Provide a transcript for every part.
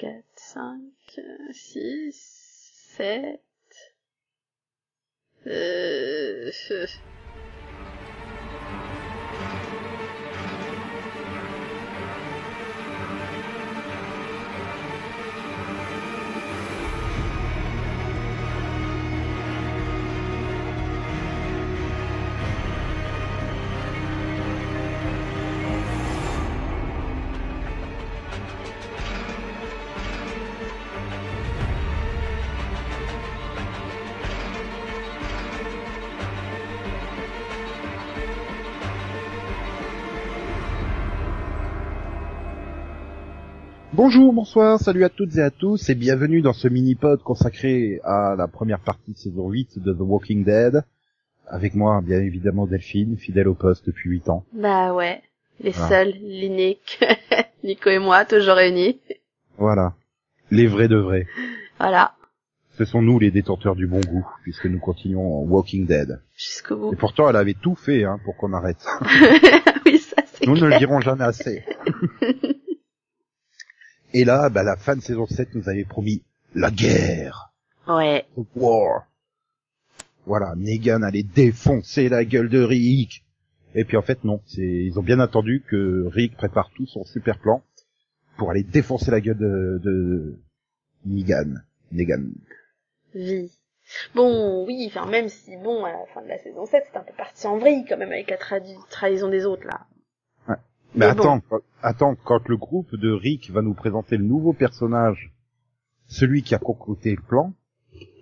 4, 5, 6, 7... Euh... Bonjour, bonsoir, salut à toutes et à tous et bienvenue dans ce mini-pod consacré à la première partie de saison 8 de The Walking Dead. Avec moi, bien évidemment, Delphine, fidèle au poste depuis 8 ans. Bah ouais, les Voilà. seuls, l'unique, Nico et moi, toujours réunis. Voilà. Les vrais de vrais. Voilà, Ce sont nous les détenteurs du bon goût, puisque nous continuons en Walking Dead. jusqu'au bout. Et pourtant, elle avait tout fait hein, pour qu'on arrête. oui, ça c'est Nous ne le dirons jamais assez. Et là, bah, la fin de saison 7 nous avait promis la guerre. Ouais, War. Voilà, Negan allait défoncer la gueule de Rick. Et puis en fait non, c'est ils ont bien attendu que Rick prépare tout son super plan pour aller défoncer la gueule de, de Negan. Negan. vie. Bon, oui, enfin même si, bon, à la fin de la saison 7, c'est un peu parti en vrille quand même avec la trahison des autres, là. Mais, attends, quand- attends, quand le groupe de Rick va nous présenter le nouveau personnage, celui qui a concocté le plan,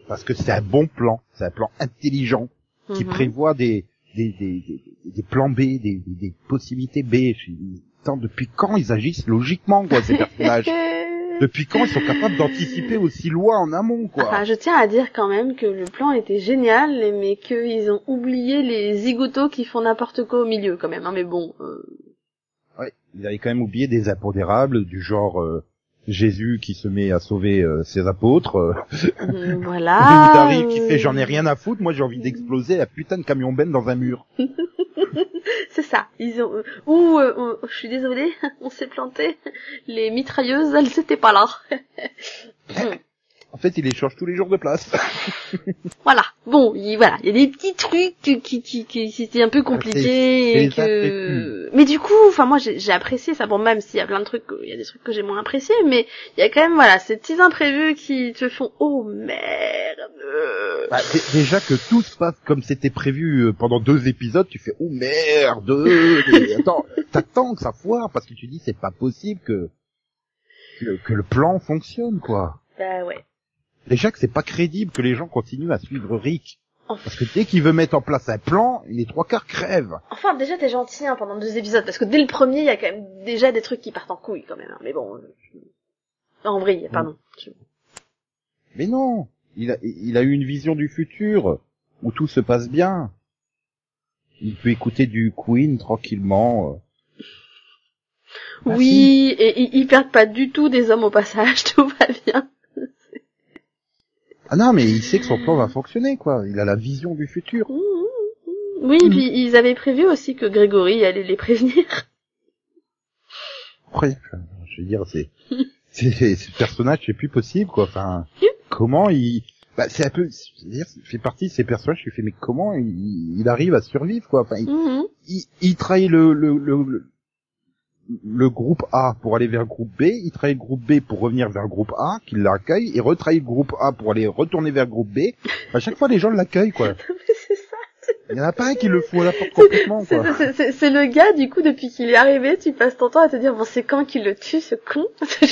parce que c'est un bon plan, c'est un plan intelligent, qui Mhm. prévoit des, des, des, des, des plans B, des, des, possibilités B. Attends, depuis quand ils agissent logiquement, quoi, ces personnages? Depuis quand ils sont capables d'anticiper aussi loin en amont, quoi? Enfin, je tiens à dire quand même que le plan était génial, mais qu'ils ont oublié les zigotos qui font n'importe quoi au milieu, quand même. Hein, mais bon, euh, Ouais, ils avaient quand même oublié des impondérables, du genre euh, Jésus qui se met à sauver euh, ses apôtres, euh, euh, voilà. Qui fait j'en ai rien à foutre, moi j'ai envie d'exploser la putain de camion Ben dans un mur. C'est ça. Ils ont. euh, Ou, euh, euh, je suis désolée, on s'est planté. Les mitrailleuses, elles étaient pas là. En fait, il les change tous les jours de place. Voilà. Bon, il, voilà, il y a des petits trucs qui qui qui, qui c'était un peu compliqué c'est et que. Mais du coup, enfin moi j'ai apprécié ça. Bon, même s'il y a plein de trucs, il y a des trucs que j'ai moins appréciés, mais il y a quand même voilà ces petits imprévus qui te font oh merde. Bah, dé- déjà que tout se passe comme c'était prévu euh, pendant deux épisodes, tu fais oh merde. attends, t'attends que ça foire parce que tu dis c'est pas possible que que, que le plan fonctionne quoi. Bah ouais. Déjà que c'est pas crédible que les gens continuent à suivre Rick. Enfin, Parce que dès qu'il veut mettre en place un plan, les trois quarts crèvent. enfin, déjà t'es gentil hein, pendant deux épisodes parce que dès le premier il y a quand même déjà des trucs qui partent en couille quand même. hein. Mais bon. euh, je- En vrille, pardon. Je- Mais non, il a, il a eu une vision du futur où tout se passe bien. Il peut écouter du Queen tranquillement. euh. Oui, et ils perdent pas du tout des hommes au passage, tout va bien. Ah non, mais il sait que son plan va fonctionner, quoi. Il a la vision du futur. Oui, Mhm. puis ils avaient prévu aussi que Grégory allait les prévenir. Ouais, je veux dire, c'est, c'est, ce personnage, c'est plus possible, quoi. Enfin, comment il, bah, c'est un peu, je veux dire, fait partie de ces personnages, je fais, mais comment il, il arrive à survivre, quoi. Enfin, il, il, il trahit le, le, le, le, le groupe A pour aller vers le groupe B, il trahit le groupe B pour revenir vers le groupe A, qui l'accueille, et retrahit le groupe A pour aller retourner vers le groupe B. À chaque fois, les gens l'accueillent, quoi. Il y en a pas un qui le fout à la porte complètement, C'est- quoi. le gars, du coup, depuis qu'il est arrivé, tu passes ton temps à te dire, bon, c'est quand qu'il le tue, ce con? Veux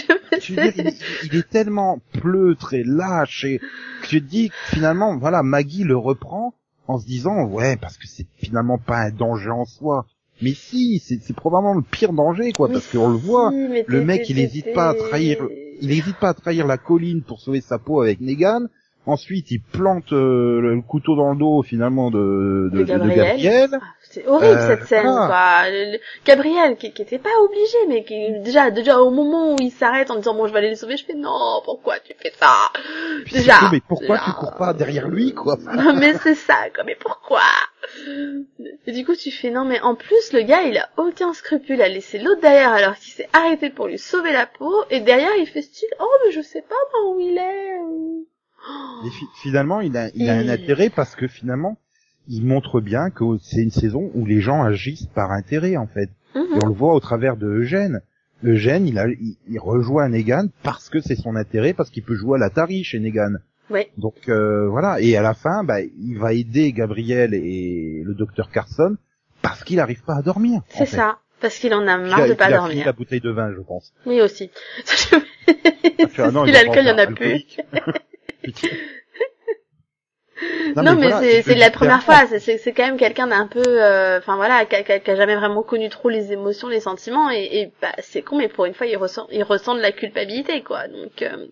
dire, il, il est tellement pleutre et lâche et que je te dis finalement, voilà, Maggie le reprend en se disant, ouais, parce que c'est finalement pas un danger en soi. Mais si, c'est probablement le pire danger, quoi, parce qu'on le voit. le mec, il hésite pas à trahir- Il n'hésite pas à trahir la colline pour sauver sa peau avec Negan. Ensuite, il plante euh, le couteau dans le dos finalement de, de, De de Gabriel. Ah, C'est horrible Euh, cette scène, voilà. quoi. Le- le- Gabriel, qui, qui était pas obligé, mais qui déjà, déjà au moment où il s'arrête en disant bon, je vais aller les sauver, je fais non, pourquoi tu fais ça? Puis Déjà. mais pourquoi déjà. tu cours pas derrière lui, quoi? Non mais c'est ça, quoi. Mais pourquoi? Et du coup, tu fais non, mais en plus, le gars, il a aucun scrupule à laisser l'autre derrière alors qu'il s'est arrêté pour lui sauver la peau, et derrière, il fait style oh mais je sais pas moi où il est. Et fi- finalement, il a, il a un intérêt parce que finalement, il montre bien que c'est une saison où les gens agissent par intérêt, en fait. Et on le voit au travers de Eugène. Eugène, il, a, il, il rejoint Negan parce que c'est son intérêt, parce qu'il peut jouer à l'Atari chez Negan. Ouais. Donc euh, voilà. Et à la fin, bah, il va aider Gabriel et le docteur Carson parce qu'il n'arrive pas à dormir. C'est ça. Parce qu'il en a marre a- de pas il a dormir. la bouteille de vin, je pense. Oui aussi. Ah, l'alcool, il y en a plus. Non, mais, voilà, c'est la première fois. C'est- quand même quelqu'un d'un peu, euh, enfin voilà, qui a, qui a- qui a jamais vraiment connu trop les émotions, les sentiments, et, et bah c'est con, mais pour une fois, il ressent, il ressent de la culpabilité, quoi. Donc euh,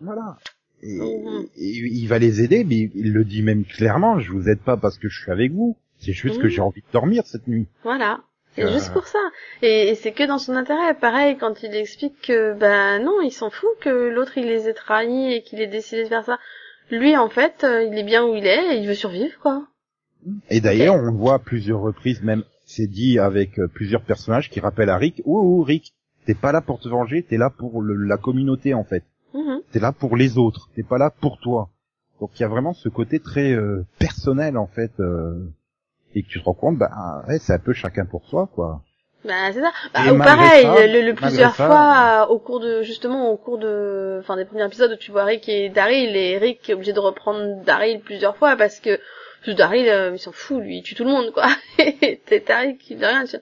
Voilà. Et, et il va les aider, mais il le dit même clairement, je vous aide pas parce que je suis avec vous. C'est juste que Mhm. j'ai envie de dormir cette nuit. voilà. C'est Euh. juste pour ça. Et, et c'est que dans son intérêt. Pareil, quand il explique que, bah non, il s'en fout que l'autre il les ait trahis et qu'il ait décidé de faire ça. Lui, en fait, euh, il est bien où il est et il veut survivre, quoi. Et d'ailleurs, on le voit à plusieurs reprises, même c'est dit avec euh, plusieurs personnages qui rappellent à Rick, oh, oh Rick, t'es pas là pour te venger, t'es là pour le- la communauté en fait. Mhm. T'es là pour les autres, t'es pas là pour toi. Donc il y a vraiment ce côté très euh, personnel en fait, euh, et que tu te rends compte, bah ouais, c'est un peu chacun pour soi quoi. Bah c'est ça. Bah, ou pareil, ça- le, le plusieurs ça, fois euh, au cours de justement au cours de, enfin des premiers épisodes où tu vois Rick et Daryl et Rick est obligé de reprendre Daryl plusieurs fois parce que Daryl euh, il s'en fout lui, il tue tout le monde quoi. Et t'es Daryl qui dit rien. tu-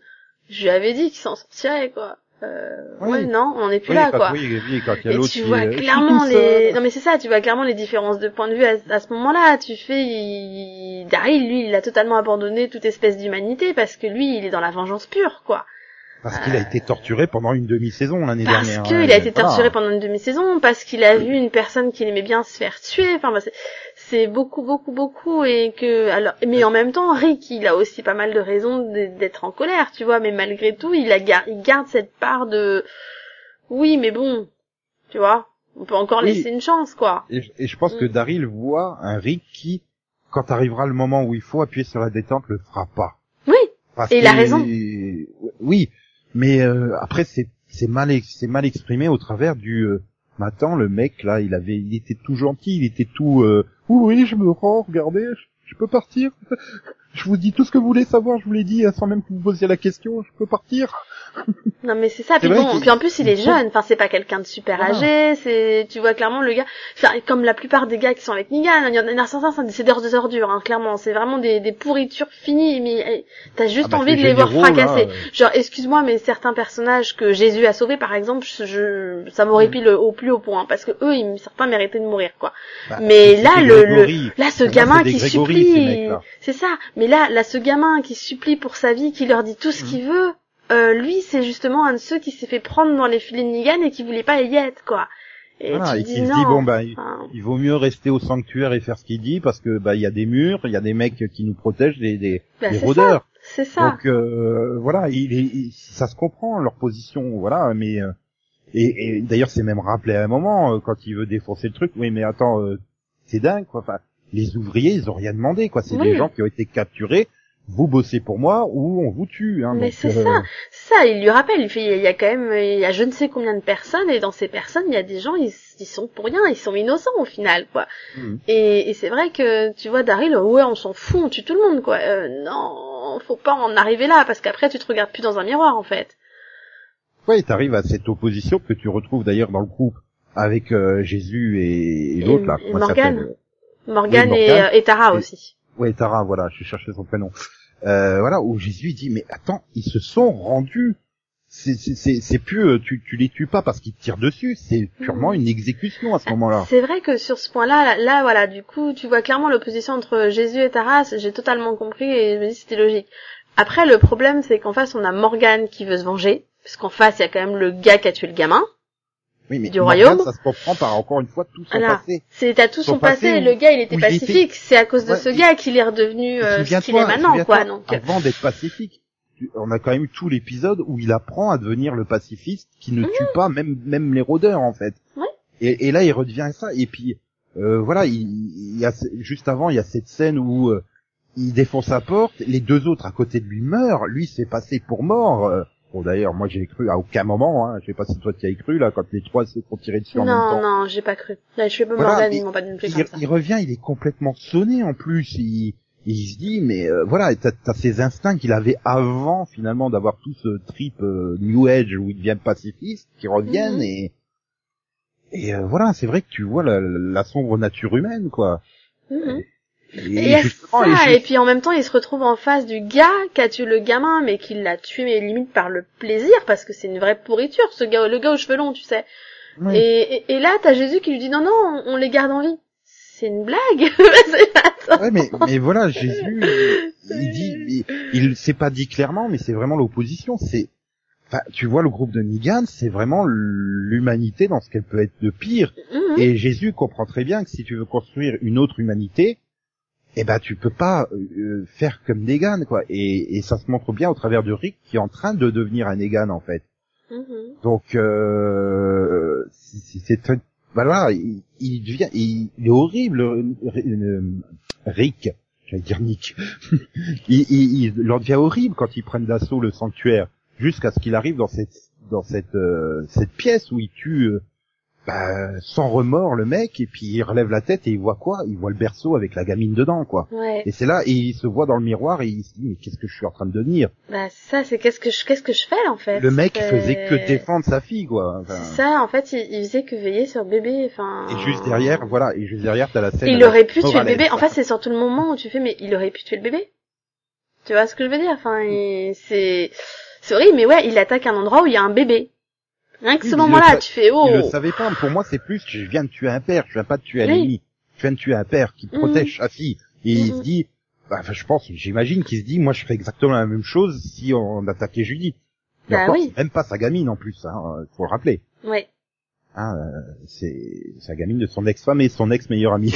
Je lui avais dit qu'il s'en sortirait quoi. Euh, Oui. Ouais non, on n'est plus Oui, là quand, quoi. oui, oui, quand il y a Et tu vois est, euh, clairement les, seul. non mais c'est ça, tu vois clairement les différences de point de vue à, à ce moment-là. Tu fais, il... Daryl lui, il a totalement abandonné toute espèce d'humanité parce que lui, il est dans la vengeance pure quoi. Parce qu'il a été torturé pendant une demi-saison l'année Parce dernière. qu'il hein, a été torturé pendant une demi-saison, parce qu'il a vu une personne qu'il aimait bien se faire tuer. Enfin, c'est- beaucoup, beaucoup, beaucoup, et que alors, mais en même temps, Rick, il a aussi pas mal de raisons d'être en colère, tu vois. Mais malgré tout, il a il garde cette part de, oui, mais bon, tu vois, on peut encore Oui. laisser une chance, quoi. Et, je- et je pense que Mm. Daryl voit un Rick qui, quand arrivera le moment où il faut appuyer sur la détente, le fera pas. Oui, Parce Et il a raison. Oui, mais euh, après c'est c'est mal c'est mal exprimé au travers du. Euh, attends, le mec là, il avait, il était tout gentil, il était tout. Euh, oui, je me rends, regardez, je, je peux partir. Je vous dis tout ce que vous voulez savoir, je vous l'ai dit hein, sans même que vous posiez la question, je peux partir. Non mais c'est ça. Puis bon, puis en plus il est jeune. Enfin c'est pas quelqu'un de super Voilà. âgé. C'est, tu vois clairement le gars. Enfin comme la plupart des gars qui sont avec Negan, il y en a certains c'est des- ordures. Hein, clairement, c'est vraiment des, des pourritures finies. Mais eh, t'as juste Ah bah, envie de les voir fracasser. Genre excuse-moi mais certains personnages que Jésus a sauvés par exemple, je, ça m'horripile au plus haut point parce que eux ils, certains méritaient de mourir quoi. bah, Mais là, le- Grégory. Là, ce gamin qui supplie, c'est ça. Mais là, là, ce gamin qui supplie pour sa vie, qui leur dit tout ce Mhm. qu'il veut, euh, lui, c'est justement un de ceux qui s'est fait prendre dans les filets de Negan et qui voulait pas y être, quoi. Et Voilà, tu et te qui dis se dit bon bah il, Enfin, il vaut mieux rester au sanctuaire et faire ce qu'il dit parce que bah il y a des murs, il y a des mecs qui nous protègent des des, bah, des rôdeurs. C'est ça. Donc euh, voilà, il, est- il- ça se comprend leur position, voilà, mais euh, et, et d'ailleurs c'est même rappelé à un moment euh, quand il veut défoncer le truc. Oui, mais attends, euh, c'est dingue quoi. Enfin, les ouvriers ils ont rien demandé quoi. C'est Oui. des gens qui ont été capturés. Vous bossez pour moi ou on vous tue. Hein, Mais c'est euh, ça. Ça, il lui rappelle. Il fait, il y a quand même, il y a je ne sais combien de personnes et dans ces personnes, il y a des gens, ils, ils sont pour rien, ils sont innocents au final, quoi. Mhm. Et, et c'est vrai que tu vois Daryl, ouais, on s'en fout, on tue tout le monde, quoi. Euh, non, faut pas en arriver là parce qu'après tu te regardes plus dans un miroir, en fait. Ouais, t'arrives à cette opposition que tu retrouves d'ailleurs dans le groupe avec euh, Jésus et, l'autre là. et Morgane. Morgan Oui, et, Morgane. euh, et Tara Et- aussi. Ouais, Tara, voilà, je cherchais son prénom. Euh, voilà, où Jésus dit, mais attends, ils se sont rendus. C'est, c'est, c'est, c'est plus, euh, tu, tu les tues pas parce qu'ils tirent dessus, c'est purement une exécution à ce moment-là. C'est vrai que sur ce point-là, là, là, voilà, du coup, tu vois clairement l'opposition entre Jésus et Tara, j'ai totalement compris et je me dis c'était logique. Après, le problème, c'est qu'en face, on a Morgan qui veut se venger, parce qu'en face, il y a quand même le gars qui a tué le gamin. Oui, mais du royaume. ça se comprend par encore une fois tout son Voilà. passé. C'est t'as tout Son son passé. passé Le gars, il était pacifique. C'est à cause de Ouais, ce gars qu'il est redevenu euh, ce qu'il est maintenant, quoi. Donc, avant d'être pacifique, on a quand même eu tout l'épisode où il apprend à devenir le pacifiste qui ne tue pas même même les rôdeurs en fait. Mhm. Ouais. Et, et là, il redevient ça. Et puis euh, voilà, il, il y a juste avant, il y a cette scène où euh, il défonce sa porte, les deux autres à côté de lui meurent, lui s'est passé pour mort. Bon d'ailleurs, moi j'ai cru à aucun moment. Hein, je sais pas si toi tu y as cru là quand les trois se sont tirés dessus en même non, temps. non, j'ai pas cru. Là, je suis pas Voilà, Morgan, ils m'ont pas donné il, comme ça. il revient, il est complètement sonné en plus. Il, il se dit, mais euh, voilà, t'as as ces instincts qu'il avait avant finalement d'avoir tout ce trip euh, New Age où il devient pacifiste, qui reviennent Mhm. et et euh, voilà, c'est vrai que tu vois la, la sombre nature humaine quoi. Mhm. Et, Et il et puis en même temps, il se retrouve en face du gars qui a tué le gamin, mais qui l'a tué, mais limite par le plaisir, parce que c'est une vraie pourriture, ce gars, le gars aux cheveux longs, tu sais. Oui. Et, et, et là, t'as Jésus qui lui dit non, non, on, on les garde en vie. C'est une blague. Ouais, mais, mais voilà, Jésus, il dit, il, il s'est pas dit clairement, mais c'est vraiment l'opposition. C'est, enfin, tu vois, le groupe de Negan, c'est vraiment l'humanité dans ce qu'elle peut être de pire. Mhm. Et Jésus comprend très bien que si tu veux construire une autre humanité, eh ben, tu peux pas euh, faire comme Negan, quoi. Et, et ça se montre bien au travers de Rick qui est en train de devenir un Negan, en fait. Mhm. Donc, euh, c'est c'est un- voilà, il, il devient, il, il est horrible, euh, euh, Rick. J'allais dire Nick. il, il, il leur devient horrible quand ils prennent d'assaut le sanctuaire, jusqu'à ce qu'il arrive dans cette dans cette euh, cette pièce où il tue euh, bah, sans remords le mec et puis il relève la tête et il voit quoi? Il voit le berceau avec la gamine dedans, quoi. Ouais. Et c'est là et il se voit dans le miroir et il se dit mais qu'est-ce que je suis en train de devenir? Bah ça, c'est qu'est-ce que je, qu'est-ce que je fais en fait? Le mec faisait que défendre sa fille, quoi. Enfin, C'est ça, en fait, il, il faisait que veiller sur bébé. Enfin. Et juste derrière, voilà, et juste derrière, t'as la scène. Il aurait pu tuer le bébé. En fait, c'est surtout le moment où tu fais, mais il aurait pu tuer le bébé. Tu vois ce que je veux dire? Enfin, il- c'est c'est horrible, mais ouais, il attaque un endroit où il y a un bébé. Rien que Oui, ce mais moment-là, tu fais oh. Il le savait pas. Pour moi, c'est plus je viens de tuer un père. Je viens pas de tuer un Oui. ennemi. Je viens de tuer un père qui Mhm. protège sa fille. Et il Mhm. se dit, bah, enfin, je pense, j'imagine qu'il se dit, moi, je ferais exactement la même chose si on attaquait Judith. Et Bah encore, oui. même pas sa gamine en plus, hein, faut le rappeler. Ouais. Hein, euh, c'est sa gamine de son ex-femme et son ex-meilleur ami.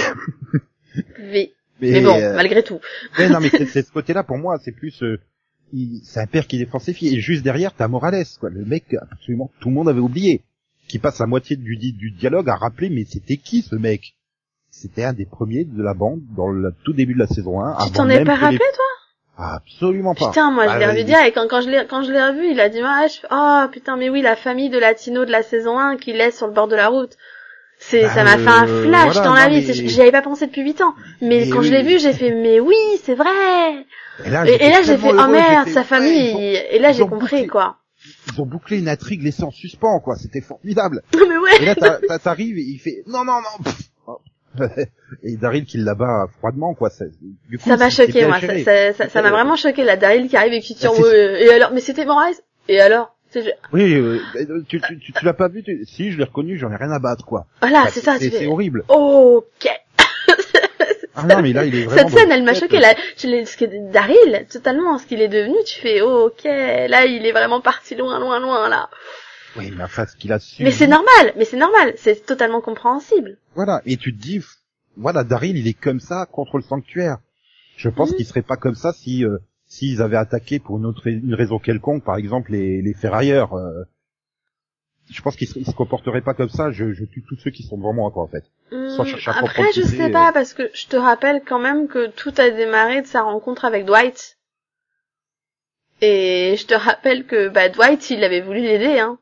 V. Mais bon, euh, malgré tout. Ouais, non, mais c'est ce côté-là, pour moi, c'est plus, euh, c'est un père qui défend ses filles. Et juste derrière, t'as Morales, quoi. Le mec, absolument, tout le monde avait oublié. Qui passe la moitié du, du dialogue à rappeler, mais c'était qui ce mec? C'était un des premiers de la bande dans le tout début de la saison 1. Tu t'en es pas les- rappelé, toi? Absolument pas. Putain, moi, je Bah, l'ai revu il- dire, et quand, quand je l'ai, quand je l'ai revu, il a dit, ah, je... oh, putain, mais oui, la famille de Latino de la saison 1 qui laisse sur le bord de la route. C'est, Bah, ça m'a fait un euh, flash voilà, dans la vie. mais- J'y avais pas pensé depuis 8 ans. Mais, quand je l'ai vu, j'ai fait, mais oui, c'est vrai. Et là, là, j'ai fait, oh merde, sa famille. ont- Et là, j'ai compris, bouclé. quoi. Ils ont bouclé une intrigue laissée en suspens, quoi. C'était formidable. mais ouais. Et là, t'arrives et il fait, non, non, non, pff. Oh. Et Daryl qui l'abat froidement, quoi. Ça, du coup, Ça m'a choqué, moi. Ça, ça, ça, ça m'a Euh, vraiment choqué, la Daryl qui arrive et qui tire, Bah, ouais, et alors, mais c'était Morales. Et alors? Oui, euh, tu, tu, tu, tu l'as pas vu tu- Si, je l'ai reconnu, j'en ai rien à battre, quoi. Voilà, Enfin, c'est ça, C'est fais, horrible. ok. Ah non, mais là, il est vraiment... Cette scène, elle m'a choqué. Là, je l'ai- Daryl, totalement, ce qu'il est devenu, tu fais, oh, ok, là, il est vraiment parti loin, loin, loin, là. Oui, mais enfin, ce qu'il a su... Mais c'est normal, mais c'est normal, c'est totalement compréhensible. Voilà, et tu te dis, voilà, Daryl, il est comme ça contre le sanctuaire. Je pense Mhm. qu'il serait pas comme ça si euh, s'ils avaient attaqué pour une autre une raison quelconque, par exemple les, les ferrailleurs. euh, je pense qu'il se, se comporterait pas comme ça. Je, je tue tous ceux qui sont devant moi, quoi, en fait. À Après, je sais pas, parce que je te rappelle quand même que tout a démarré de sa rencontre avec Dwight. Et je te rappelle que, bah, Dwight, il avait voulu l'aider, hein.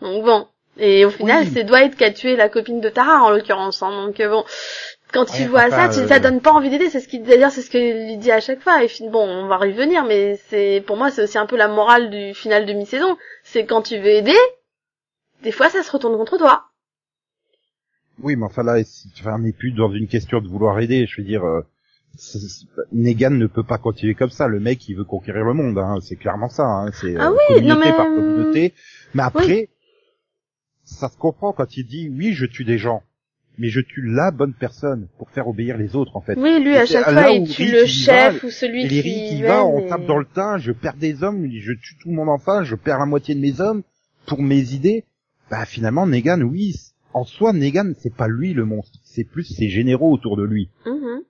Donc bon. Et au final, Oui. c'est Dwight qui a tué la copine de Tara, en l'occurrence, hein. Donc euh, bon. Quand tu Ouais, vois ça, tu, euh, ça donne pas envie d'aider, c'est ce qu'il, d'ailleurs, c'est ce qu'il lui dit à chaque fois. Et bon, on va revenir, mais c'est, pour moi, c'est aussi un peu la morale du final de mi-saison. C'est quand tu veux aider, des fois, ça se retourne contre toi. Oui, mais enfin là, si- enfin, on n'est plus dans une question de vouloir aider. Je veux dire, euh, Negan ne peut pas continuer comme ça. Le mec, il veut conquérir le monde. Hein. C'est clairement ça. Hein. C'est Ah euh, oui, communauté non, mais, par euh, communauté. Mais après, ça se comprend quand il dit oui, je tue des gens, mais je tue la bonne personne pour faire obéir les autres, en fait. Oui, lui, à chaque fois, il tue Rick, le il chef va, ou celui qui va, on et- tape dans le tas, je perds des hommes, je tue tout le monde en face, je perds la moitié de mes hommes pour mes idées. bah finalement Negan, oui, en soi Negan c'est pas lui le monstre, c'est plus ses généraux autour de lui. Mhm.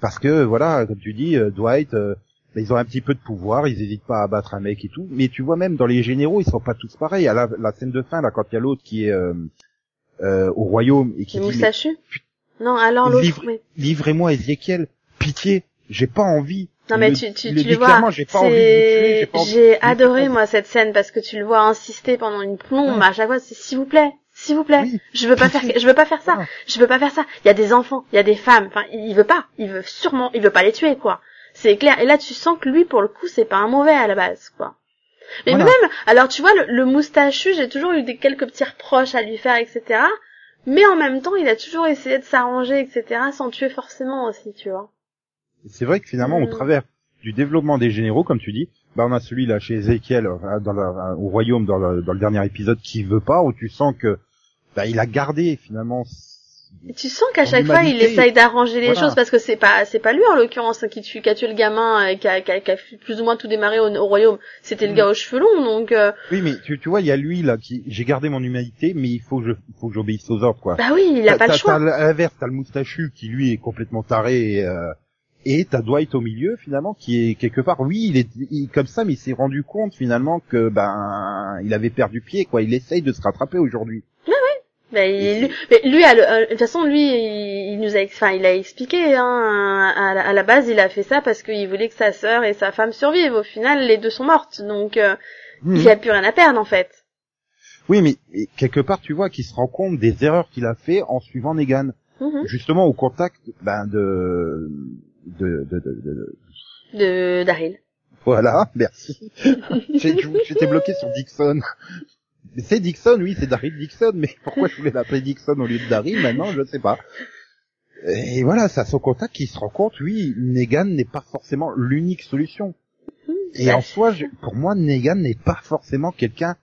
Parce que voilà, comme tu dis, euh, Dwight, euh, bah, ils ont un petit peu de pouvoir, ils hésitent pas à battre un mec et tout. Mais tu vois même dans les généraux, ils sont pas tous pareils. À la, la scène de fin là, quand il y a l'autre qui est euh, euh, au royaume et qui Le dit mais Non, alors l'autre, livrez-moi Ezekiel, pitié, j'ai pas envie. Non mais le- tu, tu, il tu le vois, j'ai envie adoré moi cette scène parce que tu le vois insister pendant une plombe Ouais. à chaque fois, c'est s'il vous plaît, s'il vous plaît, Oui, je veux pas faire, je veux pas faire ça, je veux pas faire ça. Il y a des enfants, il y a des femmes, enfin il veut pas, il veut sûrement, il veut pas les tuer quoi. C'est clair. Et là tu sens que lui pour le coup c'est pas un mauvais à la base quoi. Mais Voilà. même, alors tu vois le, le moustachu, j'ai toujours eu des quelques petits reproches à lui faire etc. Mais en même temps il a toujours essayé de s'arranger etc. sans tuer forcément aussi tu vois. C'est vrai que finalement, au Mm. travers du développement des généraux, comme tu dis, bah on a celui là chez Ezekiel euh, dans la- au royaume dans le, dans le dernier épisode qui veut pas, où tu sens que bah il a gardé finalement. Et tu sens qu'à chaque fois, il essaye d'arranger les voilà. choses parce que c'est pas c'est pas lui en l'occurrence qui tue qui a tué le gamin euh, qui a, qui a, qui a plus ou moins tout démarré au, au royaume. C'était le Mm. gars aux cheveux longs donc euh, Oui, mais tu, tu vois, il y a lui là qui j'ai gardé mon humanité, mais il faut que je il faut que j'obéisse aux ordres quoi. bah oui, il a pas le choix. t'as l'inverse, t'as le moustachu qui lui est complètement taré et, euh, et t'as Dwight au milieu finalement qui est quelque part. Oui, il est il- comme ça, mais il s'est rendu compte finalement que ben il avait perdu pied quoi. Il essaye de se rattraper aujourd'hui. Bah, il- lui, mais lui, le- euh, de toute façon, lui, il, il nous a, enfin, il a expliqué. Hein, à, la- à la base, il a fait ça parce qu'il voulait que sa sœur et sa femme survivent. Au final, les deux sont mortes, donc euh, Mhm. il a plus rien à perdre en fait. Oui, mais quelque part, tu vois qu'il se rend compte des erreurs qu'il a fait en suivant Negan, Mhm. justement au contact ben de de de, de, de- De Daryl. voilà, merci. J'étais bloqué sur Dixon. C'est Dixon, oui, c'est Daryl Dixon, mais pourquoi je voulais l'appeler Dixon au lieu de Daryl maintenant, je sais pas. Et voilà, c'est à son contact qu'il se rend compte, oui, Negan n'est pas forcément l'unique solution. Et en soi, pour moi, Negan n'est pas forcément quelqu'un,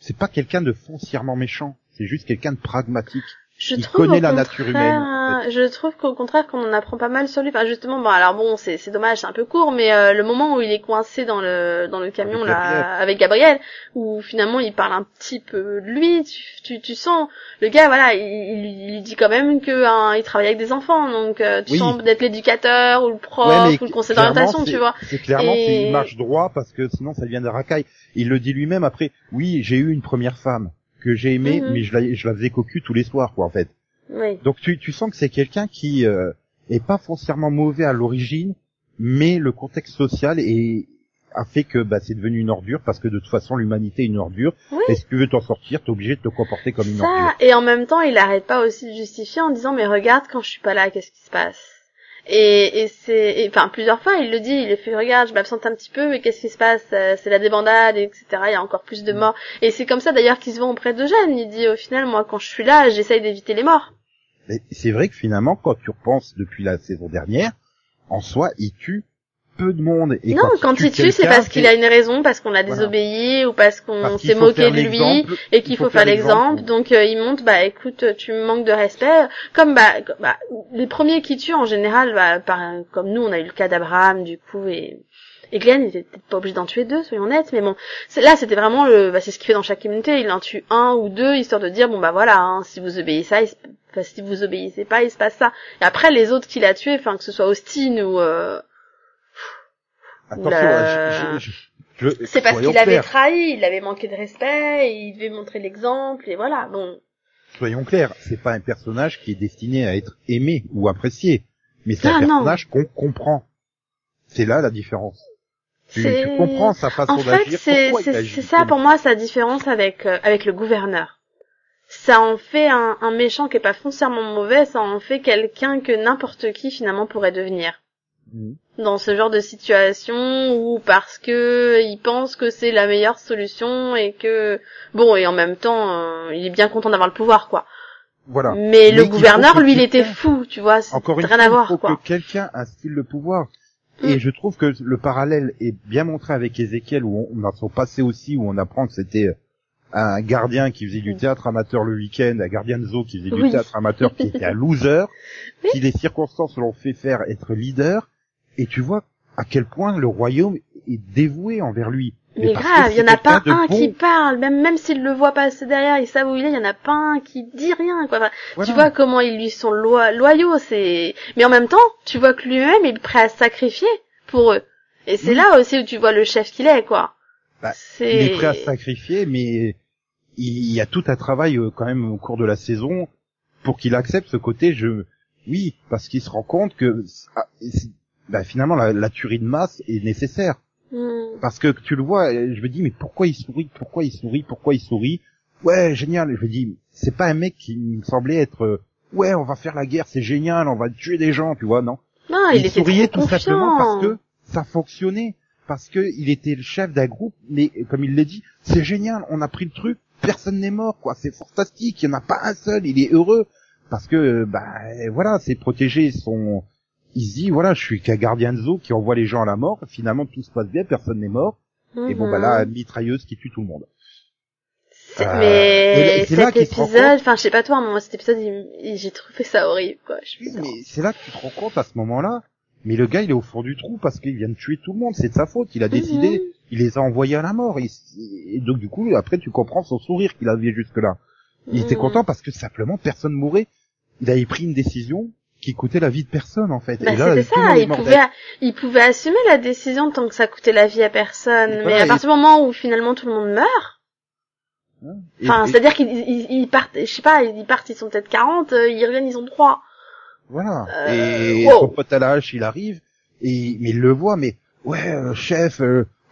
c'est pas quelqu'un de foncièrement méchant, c'est juste quelqu'un de pragmatique. Je Il trouve connaît la contraire, nature humaine, en Je trouve qu'au contraire qu'on en apprend pas mal sur lui. Enfin justement, bon alors bon, c'est c'est dommage, c'est un peu court, mais euh, le moment où il est coincé dans le dans le camion Avec là Gabriel. avec Gabriel, où finalement il parle un petit peu de lui, tu tu, tu sens le gars voilà, il, il, dit quand même que hein, il travaille avec des enfants, donc euh, tu Oui. sens d'être l'éducateur ou le prof Ouais, ou le conseiller clairement, d'orientation, tu vois. C'est clairement Et- qu'il marche droit parce que sinon ça devient des racailles. Il le dit lui-même après. Oui, j'ai eu une première femme que j'ai aimée, Mhm. mais je la, je la faisais cocu tous les soirs, quoi, en fait. Oui. Donc tu, tu sens que c'est quelqu'un qui euh, est pas foncièrement mauvais à l'origine, mais le contexte social est, a fait que bah, c'est devenu une ordure parce que de toute façon l'humanité est une ordure. Oui. Et si tu veux t'en sortir, t'es obligé de te comporter comme une Ça, ordure. et en même temps, il arrête pas aussi de justifier en disant mais regarde quand je suis pas là, qu'est-ce qui se passe? Et, et c'est, enfin plusieurs fois il le dit, il le fait regarde, je m'absente un petit peu, mais qu'est-ce qui se passe? Euh, C'est la débandade, etc. Il y a encore plus de Mm. morts. Et c'est comme ça d'ailleurs qu'il se vend auprès de Jeanne. Il dit au final moi quand je suis là, j'essaye d'éviter les morts. Mais c'est vrai que finalement, quand tu repenses depuis la saison dernière, en soi, il tue peu de monde. Et non, quand il tue, c'est parce qu'il a une raison, parce qu'on l'a Voilà. désobéi ou parce qu'on s'est moqué de lui et qu'il faut, faire l'exemple. Donc euh, il monte, bah écoute, tu me manques de respect. Comme bah, bah, les premiers qui tuent en général, bah, par, comme nous, on a eu le cas d'Abraham du coup et et Glenn, il était peut-être pas obligé d'en tuer deux, soyons honnêtes, mais bon, là c'était vraiment le, bah, c'est ce qu'il fait dans chaque communauté, il en tue un ou deux histoire de dire bon bah voilà, hein, si vous obéissez, il se- enfin, si vous obéissez pas, il se passe ça. Et après les autres qu'il a tués, enfin que ce soit Austin ou euh, Attention, La- je, je, je- c'est parce qu'il avait trahi, il avait manqué de respect, et il devait montrer l'exemple, et voilà, bon. Soyons clairs, c'est pas un personnage qui est destiné à être aimé ou apprécié, mais c'est Ah, un non. personnage qu'on comprend. C'est là la différence. Tu, tu comprends sa façon En fait, d'agir. c'est ça pour moi sa différence avec euh, avec le gouverneur. Ça en fait un, un méchant qui est pas foncièrement mauvais, ça en fait quelqu'un que n'importe qui finalement pourrait devenir. Mhm. Dans ce genre de situation ou parce que il pense que c'est la meilleure solution et que bon et en même temps euh, il est bien content d'avoir le pouvoir quoi. Voilà. Mais, le gouverneur lui il était fou, tu vois, c'est Encore une rien fois, à voir il faut quoi. que quelqu'un instille le pouvoir. Mm. Et je trouve que le parallèle est bien montré avec Ézéchiel, où on, on a son passé aussi, où on apprend que c'était un gardien qui faisait du Mm. théâtre amateur le week-end, un gardien de zoo qui faisait du Oui. théâtre amateur, qui était un loser, Oui. qui les circonstances l'ont fait faire être leader, et tu vois à quel point le royaume est dévoué envers lui. Mais, grave, il y en a pas un qui parle, même même s'il le voit passer derrière, ils savent où il est, il y en a pas un qui dit rien quoi. Tu vois comment ils lui sont loyaux, c'est mais en même temps, tu vois que lui-même il est prêt à sacrifier pour eux. Et c'est là aussi où tu vois le chef qu'il est quoi. Bah, il est prêt à sacrifier mais il y a tout un travail euh, quand même au cours de la saison pour qu'il accepte ce côté je oui parce qu'il se rend compte que ah, bah, finalement la, la tuerie de masse est nécessaire. Hmm. Parce que tu le vois, je me dis mais pourquoi il sourit, pourquoi il sourit, pourquoi il sourit? Ouais, génial. Je me dis c'est pas un mec qui me semblait être euh, ouais on va faire la guerre, c'est génial, on va tuer des gens, tu vois non. Non, il, souriait tout simplement parce que ça fonctionnait, parce que il était le chef d'un groupe, mais comme il l'a dit, c'est génial, on a pris le truc, personne n'est mort quoi, c'est fantastique, il y en a pas un seul, il est heureux. Parce que bah voilà, c'est protéger son il se dit voilà, je suis qu'un gardien de zoo qui envoie les gens à la mort. Finalement, tout se passe bien, personne n'est mort. Et bon, bah là, mhm. mitrailleuse qui tue tout le monde. Euh, mais cet épisode, enfin, je sais pas toi, moi, cet épisode, j'ai trouvé ça horrible, quoi. mais c'est là que tu te rends compte à ce moment-là. Mais le gars, il est au fond du trou parce qu'il vient de tuer tout le monde. C'est de sa faute. Il a décidé. Mhm. Il les a envoyés à la mort. Et, donc, du coup, après, tu comprends son sourire qu'il avait jusque-là. Il était mhm. content parce que simplement, personne mourait. Il avait pris une décision qui coûtait la vie de personne en fait. Bah, c'était ça, il pouvait, il pouvait assumer la décision tant que ça coûtait la vie à personne. mais à partir du moment où finalement tout le monde meurt, enfin, c'est-à-dire qu'ils ils, partent, je sais pas, ils partent, ils sont peut-être 40, euh, ils reviennent, ils ont 3. Voilà. Euh, et son pote à la il arrive, et mais il le voit, mais ouais, euh, chef,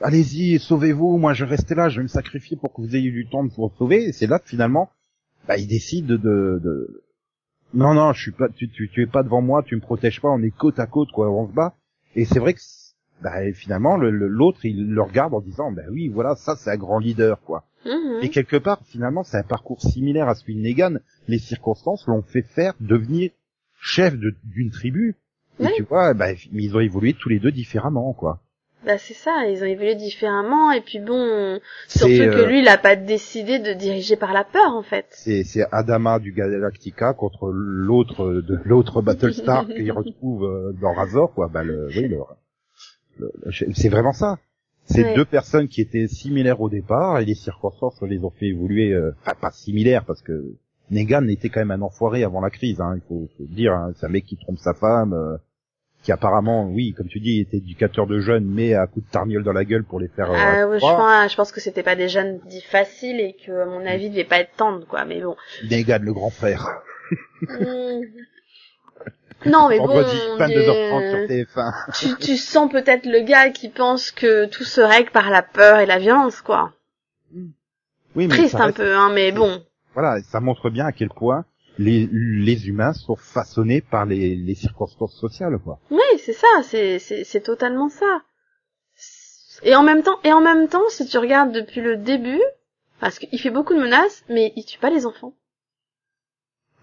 allez-y, sauvez-vous, moi je restais là, je vais me sacrifier pour que vous ayez du temps de vous sauver. Et c'est là que finalement, bah, il décide de, de non, non, je suis pas, tu, tu, tu es pas devant moi, tu me protèges pas, on est côte à côte, quoi, on se bat. Et c'est vrai que, bah, finalement, l'autre, il le regarde en disant, bah oui, voilà, ça, c'est un grand leader, quoi. Mhm. Et quelque part, finalement, c'est un parcours similaire à celui de Negan. Les circonstances l'ont fait faire devenir chef d'une tribu. Et tu vois, bah, ils ont évolué tous les deux différemment, quoi. Bah c'est ça, ils ont évolué différemment et puis bon, surtout que euh, lui il a pas décidé de diriger par la peur en fait. C'est c'est Adama du Galactica contre l'autre de l'autre Battlestar qu'il retrouve euh, dans Razor quoi. Bah le, oui le, c'est vraiment ça. C'est deux personnes qui étaient similaires au départ et les circonstances les ont fait évoluer, euh, enfin pas similaires parce que Negan était quand même un enfoiré avant la crise, hein, il faut, faut dire, hein, c'est un mec qui trompe sa femme qui apparemment, oui, comme tu dis, était éducateur de jeunes, mais à coup de tarniole dans la gueule pour les faire. Euh, ah, oui, je, pense, je pense que c'était pas des jeunes dits faciles et que, à mon avis, devait pas être tendre, quoi. Mais bon. Negan, le grand frère. Hmm. Non, mais bon. tu, tu sens peut-être le gars qui pense que tout se règle par la peur et la violence, quoi. Oui, mais Triste un peu, hein, mais bon. Voilà, ça montre bien à quel point les, les humains sont façonnés par les, les circonstances sociales, quoi. Oui, c'est ça, c'est, c'est, c'est totalement ça. Et en même temps, et en même temps, si tu regardes depuis le début, parce qu'il fait beaucoup de menaces, mais il tue pas les enfants.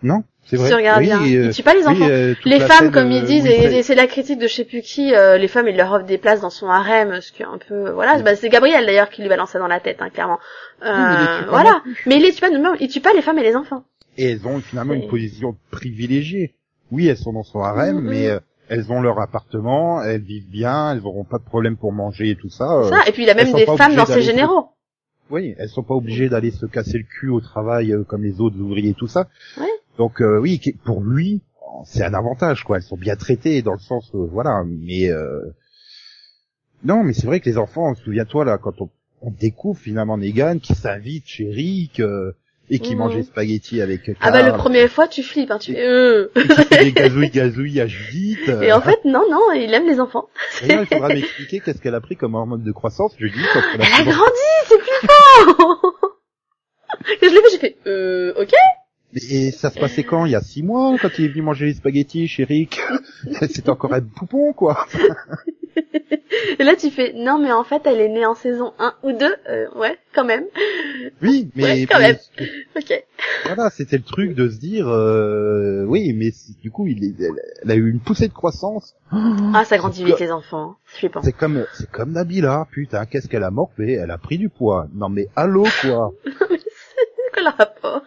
Non, c'est vrai. Si tu regardes bien, il euh, tue pas les enfants. Euh, les femmes, comme ils disent, et, c'est la critique de je sais plus qui, euh, les femmes, il leur offre des places dans son harem, ce qui est un peu, voilà, bah, c'est Gabriel d'ailleurs qui lui balance ça dans la tête, hein, clairement. voilà. Mais il les tue pas, il tue pas les femmes et les enfants et elles ont finalement une position privilégiée. Oui, elles sont dans son harem, mm-hmm. mais euh, elles ont leur appartement, elles vivent bien, elles auront pas de problème pour manger et tout ça. Euh, ça et puis il a même des femmes dans ses généraux. Oui, elles sont pas obligées d'aller se casser le cul au travail euh, comme les autres ouvriers et tout ça. Donc oui, pour lui, c'est un avantage quoi. Elles sont bien traitées dans le sens voilà, mais non, mais c'est vrai que les enfants, souviens-toi là quand on, on découvre finalement Negan qui s'invite chez Rick et qui mangeait spaghetti avec Carl. Ah bah le première fois tu flippes, hein, tu fais euh. des gazouilles gazouilles à Judith. Et en fait non non, il aime les enfants. Et là, il faudra m'expliquer qu'est-ce qu'elle a pris comme hormone de croissance Judith. Elle a grandi, c'est flippant. et je l'ai fait, j'ai fait euh ok. Et ça se passait quand? Il y a six mois quand il est venu manger les spaghettis chez Rick? C'était encore un poupon quoi. Et là, tu fais, non, mais en fait, elle est née en saison 1 ou 2, euh, ouais, quand même. Oui, mais... quand même. ok. Voilà, c'était le truc de se dire, euh, oui, mais du coup, il elle a eu une poussée de croissance. Ah, ça grandit vite les enfants. C'est comme, c'est comme Nabila, putain, qu'est-ce qu'elle a morflé? Elle a pris du poids. Non mais, allô, quoi? Le rapport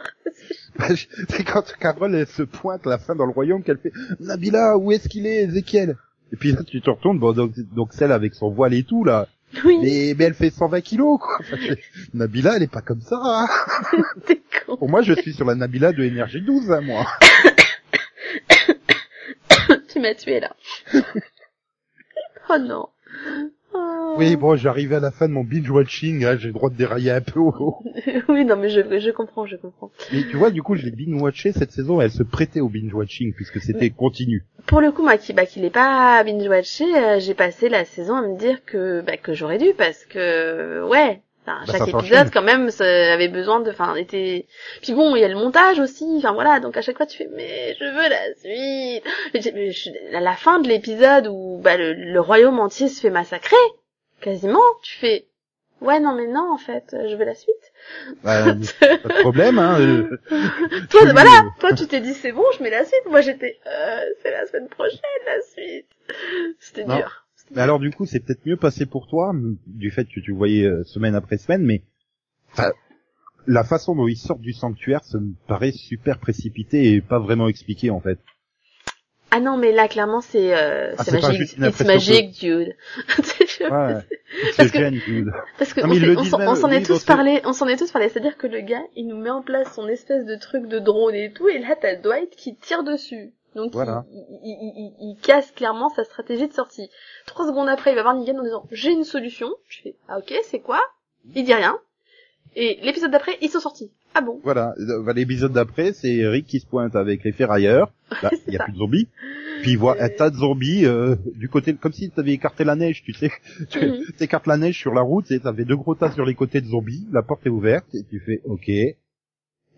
C'est quand Carole, elle se pointe à la fin dans le royaume qu'elle fait, Nabila, où est-ce qu'il est, Ezekiel? Et puis là, tu te retournes, bon, donc, donc celle avec son voile et tout, là, Oui, Mais, mais elle fait 120 kilos, quoi. Enfin, Nabila, elle est pas comme ça. hein. t'es con. Pour moi, je suis sur la Nabila de Énergie 12, hein, moi. tu m'as tué là. oh non. Oh. Oui, bon, j'arrivais à la fin de mon binge-watching, hein, j'ai le droit de dérailler un peu. oui, non, mais je, je comprends, je comprends. Mais tu vois, du coup, je l'ai binge-watché cette saison, elle se prêtait au binge-watching, puisque c'était continu. Pour le coup, moi qui, bah, qui l'ai pas binge-watché, euh, j'ai passé la saison à me dire que, bah, que j'aurais dû parce que, ouais. Enfin, Bah, chaque épisode, quand même, ça avait besoin de, enfin, était, puis bon, il y a le montage aussi, enfin voilà, donc à chaque fois tu fais, mais je veux la suite. Mais j'ai- mais je- à la fin de l'épisode où, bah, le, le royaume entier se fait massacrer, quasiment, tu fais, ouais, non, mais non, en fait, je veux la suite. Bah, pas de problème, hein. euh, Toi, tu- voilà, toi tu t'es dit c'est bon, je mets la suite. Moi j'étais, euh, c'est la semaine prochaine la suite. C'était dur. Mais alors du coup, c'est peut-être mieux passé pour toi, du fait que tu voyais euh, semaine après semaine, mais enfin, la façon dont ils sortent du sanctuaire, ça me paraît super précipité et pas vraiment expliqué en fait. Ah non, mais là clairement c'est, euh, Ah, c'est c'est magique. impression magic, dude. Ouais. Parce C'est que- gêne, dude. Parce que Non, on s'en oui, est tous parlé, on s'en est tous parlé. C'est-à-dire que le gars, il nous met en place son espèce de truc de drone et tout, et là t'as Dwight qui tire dessus. Donc Voilà. il, il, il- il- il casse clairement sa stratégie de sortie. Trois secondes après, il va voir Negan en disant j'ai une solution. Je fais ah ok c'est quoi? Il dit rien. Et l'épisode d'après, ils sont sortis. Ah bon? Voilà. Bah, L'épisode d'après, c'est Rick qui se pointe avec les ferrailleurs. C'est il y a ça. plus de zombies. Puis il voit un tas de zombies euh, du côté, comme si tu avais écarté la neige, tu sais. Tu Mhm. écartes la neige sur la route et t'avais deux gros tas sur les côtés de zombies. La porte est ouverte et tu fais OK.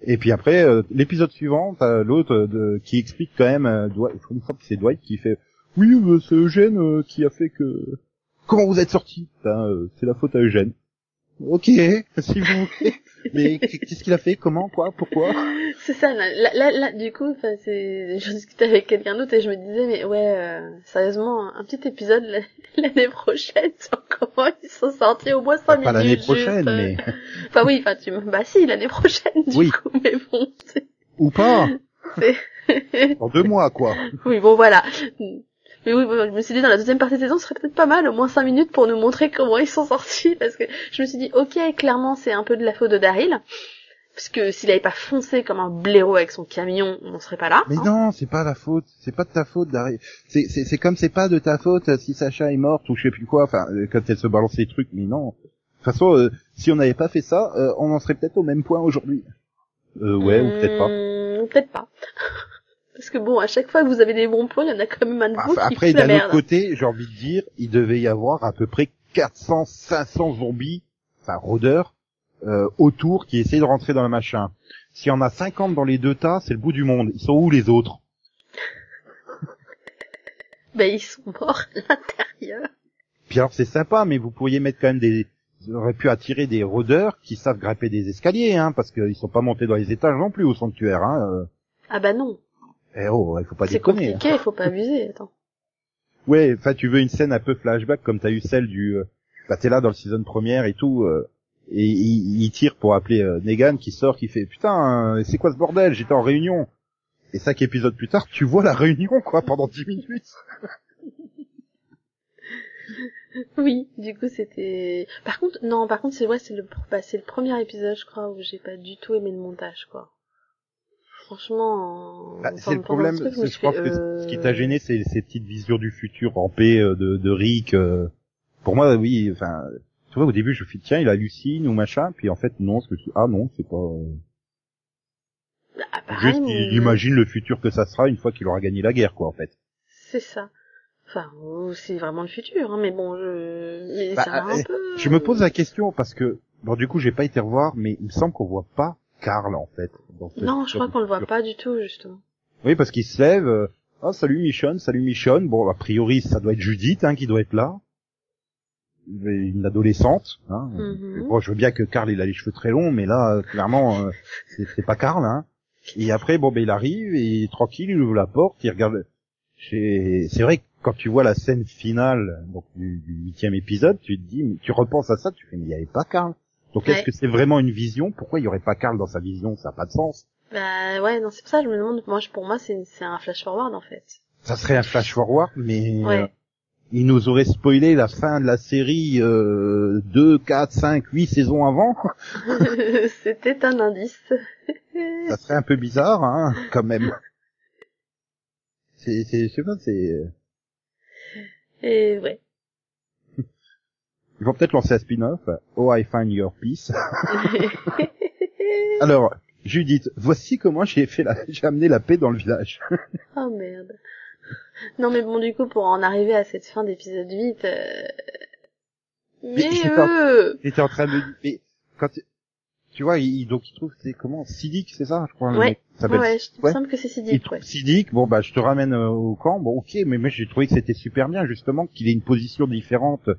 Et puis après, euh, l'épisode suivant, l'autre euh, qui explique quand même, euh, Dwight, je que c'est Dwight qui fait oui, c'est Eugène qui a fait que. Comment vous êtes sorti? Ben, C'est la faute à Eugène. Ok, si vous voulez. Mais qu'est-ce qu'il a fait? Comment? Quoi? Pourquoi? C'est ça, là, là, là, du coup, enfin, c'est, je discutais avec quelqu'un d'autre et je me disais, mais ouais, euh, sérieusement, un petit épisode la- l'année prochaine sur comment ils sont sortis au moins 5 Pas minutes. l'année juste, prochaine, euh. mais Enfin oui, enfin tu me, bah si, l'année prochaine, du Oui. coup, mais bon, c'est- ou pas c'est- Dans deux mois, quoi. oui, bon, voilà. Mais oui, je me suis dit, dans la deuxième partie de saison, ce serait peut-être pas mal, au moins 5 minutes pour nous montrer comment ils sont sortis, parce que je me suis dit, ok, clairement, c'est un peu de la faute de Daryl, parce que s'il avait pas foncé comme un blaireau avec son camion, on serait pas là. Mais hein. non, c'est pas la faute, c'est pas de ta faute d'arriver. C'est c'est c'est comme c'est pas de ta faute euh, si Sacha est morte ou je sais plus quoi. Enfin, euh, quand elle se balance les trucs, mais non. De toute façon, euh, si on n'avait pas fait ça, euh, on en serait peut-être au même point aujourd'hui. Euh, ouais, ou peut-être pas. Hmm, Peut-être pas. Parce que bon, à chaque fois que vous avez des bons points, il y en a quand même un de vous Enfin, qui après, d'un autre côté, j'ai envie de dire, il devait y avoir à peu près 400, 500 zombies, enfin rôdeurs, euh, autour qui essaient de rentrer dans le machin. S'il y en a 50 dans les deux tas, c'est le bout du monde. Ils sont où les autres? Ben, ils sont morts à l'intérieur. Puis alors c'est sympa, mais vous pourriez mettre quand même des... Vous auriez pu attirer des rôdeurs qui savent grimper des escaliers, hein, parce qu'ils sont pas montés dans les étages non plus au sanctuaire. Hein. euh. Ah bah non. Eh oh, il faut pas C'est compliqué, il faut pas abuser, attends. Ouais, enfin tu veux une scène un peu flashback comme t'as eu celle du... Euh, bah t'es là dans le season première et tout, euh, et il, tire pour appeler euh, Negan qui sort, qui fait putain, c'est quoi ce bordel? J'étais en réunion. Et cinq épisodes plus tard, tu vois la réunion quoi pendant dix minutes. Oui, du coup c'était. Par contre, non, par contre c'est ouais, c'est le, bah, c'est le premier épisode, je crois, où j'ai pas du tout aimé le montage, quoi. Franchement. Bah, c'est le problème, truc, je je pense que euh, ce qui t'a gêné, c'est ces petites visions du futur en paix euh, de, de Rick. euh. Pour moi, oui, enfin, tu vois, au début, je me suis dit, tiens, il hallucine ou machin, puis en fait, non, ce que je ah non, c'est pas... euh, Ah, pareil, Juste, mais- il imagine le futur que ça sera une fois qu'il aura gagné la guerre, quoi, en fait. C'est ça. Enfin, c'est vraiment le futur, hein, mais bon, je. Mais Bah, ça a un euh, peu. Je me pose la question parce que, bon, du coup, j'ai pas été revoir, mais il me semble qu'on voit pas Karl, en fait. dans Non, je crois qu'on le voit pas du tout, justement. Oui, parce qu'il se lève, euh, oh, salut Michonne, salut Michonne. Bon, a priori, ça doit être Judith, hein, qui doit être là. Une adolescente, hein. Mhm. Bon, je veux bien que Karl, il a les cheveux très longs, mais là, euh, clairement, euh, c'est pas Karl, hein. Et après, bon, ben, il arrive, et tranquille, il ouvre la porte, il regarde. C'est vrai que quand tu vois la scène finale, donc, du huitième épisode, tu te dis, tu repenses à ça, tu fais, mais il y avait pas Karl. Donc, est-ce que c'est vraiment une vision? Pourquoi il y aurait pas Karl dans sa vision? Ça n'a pas de sens. Bah ouais, non, c'est pour ça que je me demande. Moi, pour moi, c'est c'est un flash forward en fait. Ça serait un flash forward, mais Ouais. euh, il nous aurait spoilé la fin de la série euh, 2, 4, 5, 8 saisons avant. C'était un indice. Ça serait un peu bizarre, hein, quand même. C'est, c'est, je sais pas, c'est... euh, Et ouais. Ils vont peut-être lancer un spin-off. Oh, I find your peace. Alors, Judith, voici comment j'ai fait la, j'ai amené la paix dans le village. oh merde. Non mais bon du coup pour en arriver à cette fin d'épisode 8 euh... mais pas- euh... J'étais en train de mais quand tu- vois, il, donc il trouve c'est comment? Sidic, c'est ça, je crois. le Ouais. mec qui s'appelle ouais, je Ouais. semble que c'est trouve ouais. Sidic, bon bah je te ramène euh, au camp, bon ok, mais moi j'ai trouvé que c'était super bien justement qu'il ait une position différente.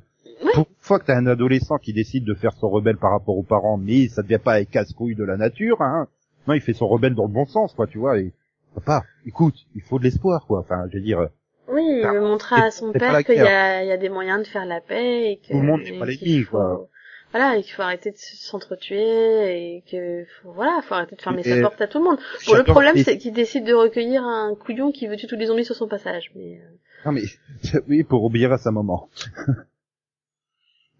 Pour une fois que t'as un adolescent qui décide de faire son rebelle par rapport aux parents, mais ça devient pas casse-couille de la nature, hein. Non, il fait son rebelle dans le bon sens, quoi, tu vois. Et papa, écoute, il faut de l'espoir, quoi. Enfin, je veux dire, Oui, il veut montrer à son père qu'il y a, y a des moyens de faire la paix et que Tout le monde n'est pas l'ennemi, faut- quoi. Voilà, et qu'il faut arrêter de s'entretuer et que faut, voilà, faut arrêter de fermer sa porte à tout le monde. Bon, le problème c'est qu'il décide de recueillir un couillon qui veut tuer tous les zombies sur son passage. Mais euh, Non mais oui pour obéir à sa maman.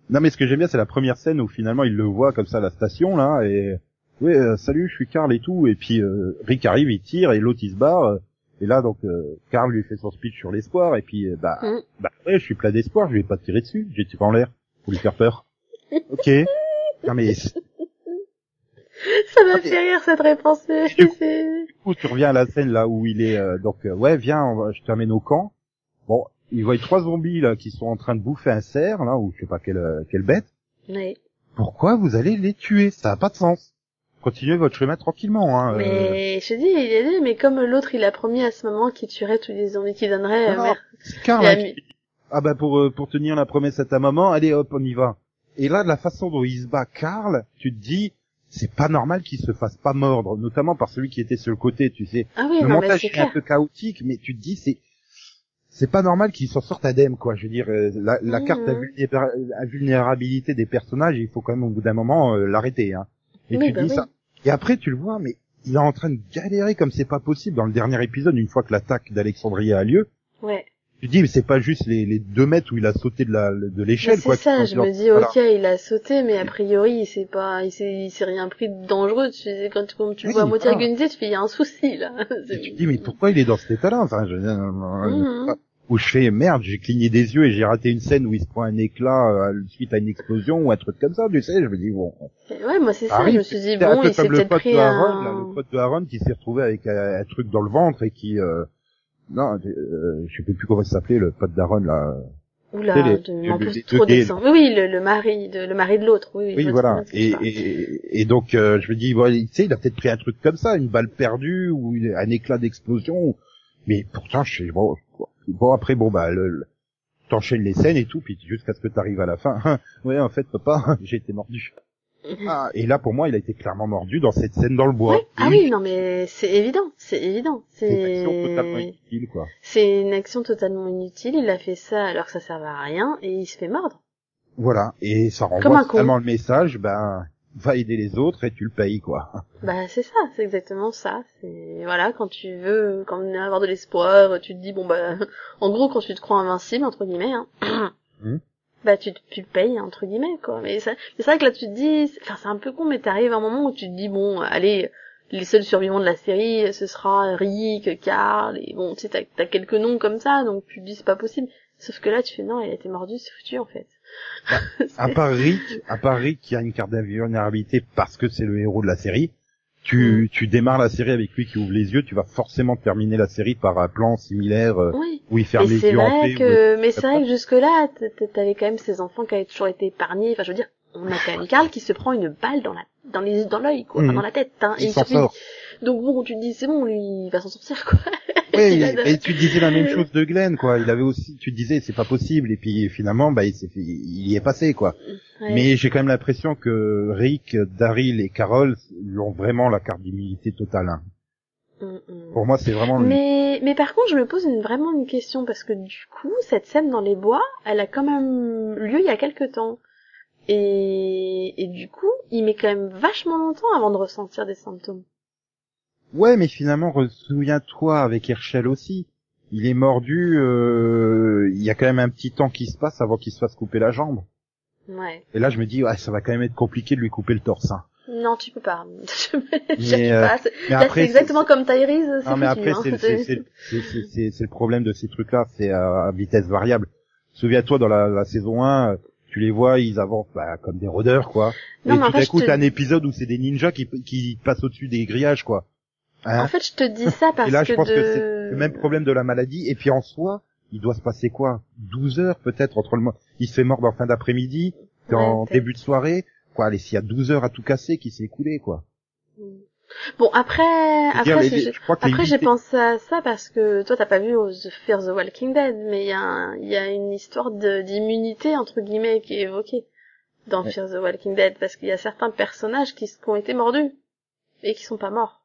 non mais ce que j'aime bien c'est la première scène où finalement il le voit comme ça à la station là et oui euh, salut je suis Carl et tout et puis euh, Rick arrive il tire et l'autre il se barre euh, et là donc euh, Carl lui fait son speech sur l'espoir et puis euh, bah Mm. bah ouais je suis plein d'espoir je vais pas tirer dessus j'ai tiré en l'air pour lui faire peur. Ok. Non mais ça m'a Ok. fait rire cette réponse. Du coup- c'est- du coup, tu reviens à la scène là où il est euh, donc ouais viens on va- je t'amène au camp bon il voit trois zombies là qui sont en train de bouffer un cerf là ou je sais pas quelle euh, quelle bête Ouais. pourquoi vous allez les tuer? Ça a pas de sens continuez votre chemin tranquillement hein euh. Mais je te dis, il mais comme l'autre, il a promis à ce moment qu'il tuerait tous les zombies qu'il donnerait. euh, merde. hein, mis- qui- ah bah pour euh, pour tenir la promesse à ta maman allez hop on y va et là de la façon dont il se bat Karl tu te dis c'est pas normal qu'il se fasse pas mordre notamment par celui qui était sur le côté tu sais Ah oui, le non, montage est un peu chaotique, mais tu te dis c'est c'est pas normal qu'il s'en sorte indemne quoi. Je veux dire euh, la, la Mhm. carte d'invulnérabilité des personnages, il faut quand même au bout d'un moment euh, l'arrêter. Hein. Et Oui, tu bah dis oui. ça. Et après tu le vois, mais il est en train de galérer comme c'est pas possible dans le dernier épisode une fois que l'attaque d'Alexandrie a lieu. Ouais. Tu dis mais c'est pas juste les, les deux mètres où il a sauté de la de l'échelle c'est quoi. ça, qui je me dis, voilà. ok, il a sauté, mais a priori, il s'est pas, il s'est, il s'est rien pris de dangereux. Tu sais, quand tu, comme tu Oui, vois à moitié organisé, tu fais, il y a un souci, là. Et tu dis mais pourquoi il est dans cet état-là Enfin, je, Mhm. Où je fais merde, j'ai cligné des yeux et j'ai raté une scène où il se prend un éclat euh, suite à une explosion ou un truc comme ça, tu sais, je me dis bon. Ouais, moi, c'est ça, arrive, je me suis dit, un bon, il s'est peut-être pote pris de Aaron, là, un... le pote de Aaron qui s'est retrouvé avec un, un truc dans le ventre et qui euh, non, euh, je sais plus comment il s'appelait le pote d'Aaron là. Oula, sais, les- de trop descend. Oui, oui, le, le mari, de, le mari de l'autre, oui, oui. Oui, voilà. Et, et, et donc euh, je me dis, bon, tu sais, il a peut-être pris un truc comme ça, une balle perdue ou un éclat d'explosion. Mais pourtant, je sais bon, bon après bon bah le, le- t'enchaînes les scènes et tout, puis jusqu'à ce que t'arrives à la fin. ouais, en fait, papa, j'ai été mordu. Ah, et là, pour moi, il a été clairement mordu dans cette scène dans le bois. Oui, ah oui, non, mais c'est évident, c'est évident. C'est une action totalement C'est, inutile, quoi. c'est une action totalement inutile. Il a fait ça alors que ça servait à rien et il se fait mordre. Voilà. Et ça renvoie vraiment le message, ben, va aider les autres et tu le payes, quoi. Bah c'est ça, c'est exactement ça. C'est voilà, quand tu veux, quand on avoir de l'espoir, tu te dis bon bah, en gros quand tu te crois invincible entre guillemets, hein, Hmm. bah tu, te- tu le payes entre guillemets quoi. Mais c'est vrai que là tu te dis, enfin c'est un peu con, mais t'arrives à un moment où tu te dis bon, allez, les seuls survivants de la série, ce sera Rick, Carl, et bon tu sais t'as t'as quelques noms comme ça, donc tu te dis c'est pas possible. Sauf que là tu fais non, il a été mordu, c'est foutu en fait. À part Rick, à part Rick qui a une carte d'invulnérabilité parce que c'est le héros de la série, tu, tu démarres la série avec lui qui ouvre les yeux, tu vas forcément terminer la série par un plan similaire euh, oui. où il ferme Mais les yeux en vrai paix. que, mais c'est vrai que jusque-là, t- t- t'avais quand même ces enfants qui avaient toujours été épargnés. Enfin, je veux dire, on a quand même Carl qui se prend une balle dans la, dans les, dans l'œil, quoi, enfin, dans la tête, hein, et Il s'en survit. sort. Donc bon, tu te dis, c'est bon, lui, il va s'en sortir, quoi. Oui, et tu disais la même chose de Glenn, quoi. Il avait aussi, tu disais, c'est pas possible, et puis finalement, bah, il, il y est passé, quoi. Ouais. Mais j'ai quand même l'impression que Rick, Daryl et Carol ont vraiment la carte totale. hein. Mm, mm. Pour moi, c'est vraiment le- Mais, mais par contre, je me pose une, vraiment une question parce que du coup, cette scène dans les bois, elle a quand même lieu il y a quelque temps. Et, et du coup, il met quand même vachement longtemps avant de ressentir des symptômes. Ouais, mais finalement, souviens-toi avec Herschel aussi. il est mordu, euh, il y a quand même un petit temps qui se passe avant qu'il se fasse couper la jambe. Ouais. Et là, je me dis, ouais, ça va quand même être compliqué de lui couper le torse. hein. Non, tu peux pas. Mais, euh, pas. C'est- Mais Là, après, c'est exactement comme Tyrese, Non, mais après, hein. c'est le problème de ces trucs-là, c'est à, à vitesse variable. Souviens-toi, dans la, la saison 1, euh, tu les vois, ils avancent bah, comme des rôdeurs, quoi. Non, et mais tout je coup, te- t'as un épisode où c'est des ninjas qui, qui passent au-dessus des grillages, quoi. Hein En fait, je te dis ça parce et là, je que pense de... que c'est le même problème de la maladie. Et puis en soi, il doit se passer quoi? 12 heures peut-être entre le Il se fait mordre en fin d'après-midi, Ouais, en début de soirée. Quoi, allez, s'il y a 12 heures à tout casser qui s'est écoulé, quoi? Bon, après, après, les- que j'ai pensé à ça parce que toi, t'as pas vu The Fear the Walking Dead, mais il y a, un- il y a une histoire d'immunité entre guillemets qui est évoquée dans Ouais. Fear the Walking Dead parce qu'il y a certains personnages qui, qui ont été mordus et qui sont pas morts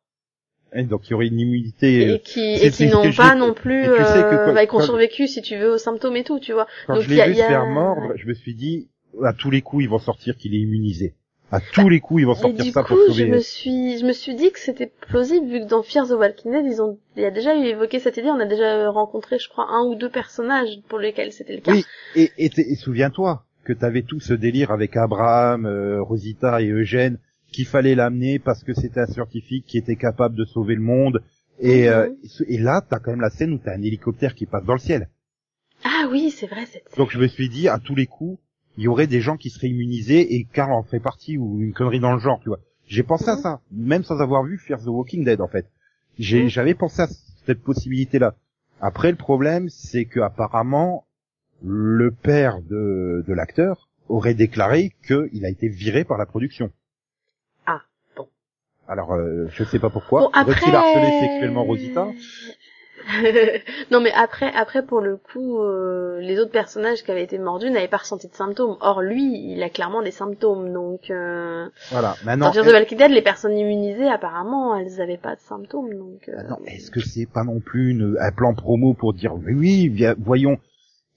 Hein, donc il y aurait une immunité. euh, et qui c'est- et qui n'ont je pas non plus et tu sais que euh, quand- bah, qui ont survécu si tu veux aux symptômes et tout, tu vois. Quand Donc, je il y a- l'ai vu se faire mordre, je me suis dit, à tous les coups, ils vont sortir qu'il est immunisé. À tous les coups, ils vont Et sortir du ça coup, pour je sauver. me suis, je me suis dit que c'était plausible vu que dans Fear the Walking Dead, ils ont, il y a déjà eu évoqué cette idée. On a déjà rencontré, je crois, un ou deux personnages pour lesquels c'était le cas. Oui, et, et, et souviens-toi que t'avais tout ce délire avec Abraham, euh, Rosita et Eugène, qu'il fallait l'amener parce que c'était un scientifique qui était capable de sauver le monde. Et, Mhm. euh, et là, t'as quand même la scène où t'as un hélicoptère qui passe dans le ciel. Ah oui, c'est vrai cette. Donc je me suis dit, à tous les coups, il y aurait des gens qui seraient immunisés et Karl en ferait partie ou une connerie dans le genre, tu vois. J'ai pensé à Mhm. ça, même sans avoir vu Fear the Walking Dead en fait. Mhm. j'avais pensé à cette possibilité-là. Après, le problème, c'est que apparemment, le père de, de l'acteur aurait déclaré qu'il a été viré par la production. Alors, euh, je sais pas pourquoi. Bon après. Aurait-il harcelé sexuellement Rosita? Non mais après, après pour le coup, euh, les autres personnages qui avaient été mordus n'avaient pas ressenti de symptômes. Or lui, il a clairement des symptômes. Donc, euh... Voilà. Maintenant, dans Fear the Walking Dead, les personnes immunisées, apparemment, elles avaient pas de symptômes. Donc. euh, non, est-ce que c'est pas non plus une- un plan promo pour dire oui, oui, voyons,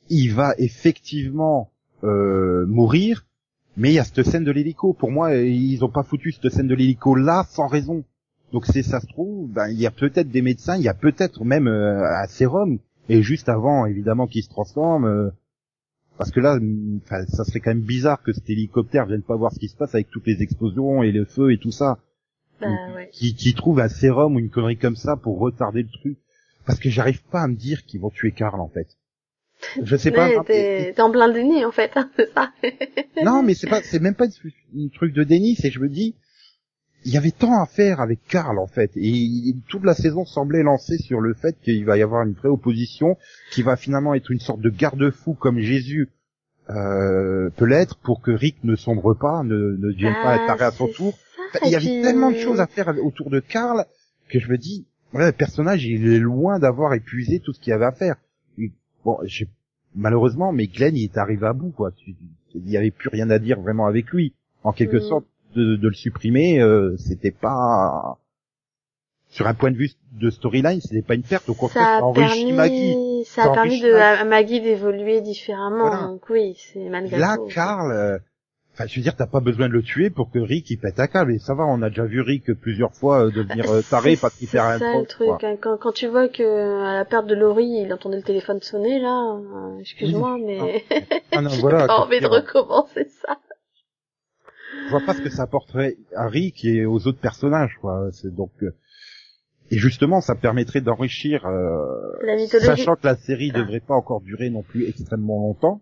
il va effectivement euh, mourir, mais il y a cette scène de l'hélico. Pour moi, ils ont pas foutu cette scène de l'hélico là sans raison. Donc c'est ça se trouve, ben, il y a peut-être des médecins, il y a peut-être même euh, un sérum, et juste avant, évidemment, qu'il se transforme. euh, parce que là, ça serait quand même bizarre que cet hélicoptère vienne pas voir ce qui se passe avec toutes les explosions et le feu et tout ça Bah ouais. qui, qui trouve un sérum ou une connerie comme ça pour retarder le truc. Parce que j'arrive pas à me dire qu'ils vont tuer Karl en fait. Je sais pas. T'es en plein déni en fait, hein, c'est ça. non, mais c'est pas, c'est même pas un truc de déni. C'est je me dis, il y avait tant à faire avec Karl en fait, et toute la saison semblait lancée sur le fait qu'il va y avoir une vraie opposition, qui va finalement être une sorte de garde-fou comme Jésus euh, peut l'être pour que Rick ne sombre pas, ne, ne devienne pas Ah, taré à son tour. ça, il y avait puis- tellement de choses à faire autour de Karl que je me dis, ouais, le personnage, il est loin d'avoir épuisé tout ce qu'il y avait à faire. Bon, j'ai- malheureusement, mais Glenn, il est arrivé à bout, quoi. Il y avait plus rien à dire vraiment avec lui. En quelque Mm. sorte, de, de le supprimer, euh, c'était pas, sur un point de vue de storyline, c'était pas une perte. Au contraire, ça ça, a enrichit permis, Maggie. ça a permis de, Maggie. à Maggie d'évoluer différemment. Voilà. Donc oui, c'est malgré Là, tout. Euh, enfin, je veux dire, t'as pas besoin de le tuer pour que Rick il pète un câble. Et ça va, on a déjà vu Rick plusieurs fois euh, devenir euh, taré parce qu'il perd un C'est ça le truc. hein. Quand, quand tu vois que à la perte de Laurie, il entendait le téléphone sonner là, euh, excuse-moi, mais Ah non, j'ai voilà. pas envie de recommencer ça. Je vois pas ce que ça apporterait à Rick et aux autres personnages, quoi. C'est donc. euh, Et justement, ça permettrait d'enrichir, euh, sachant que la série Ah. devrait pas encore durer non plus extrêmement longtemps.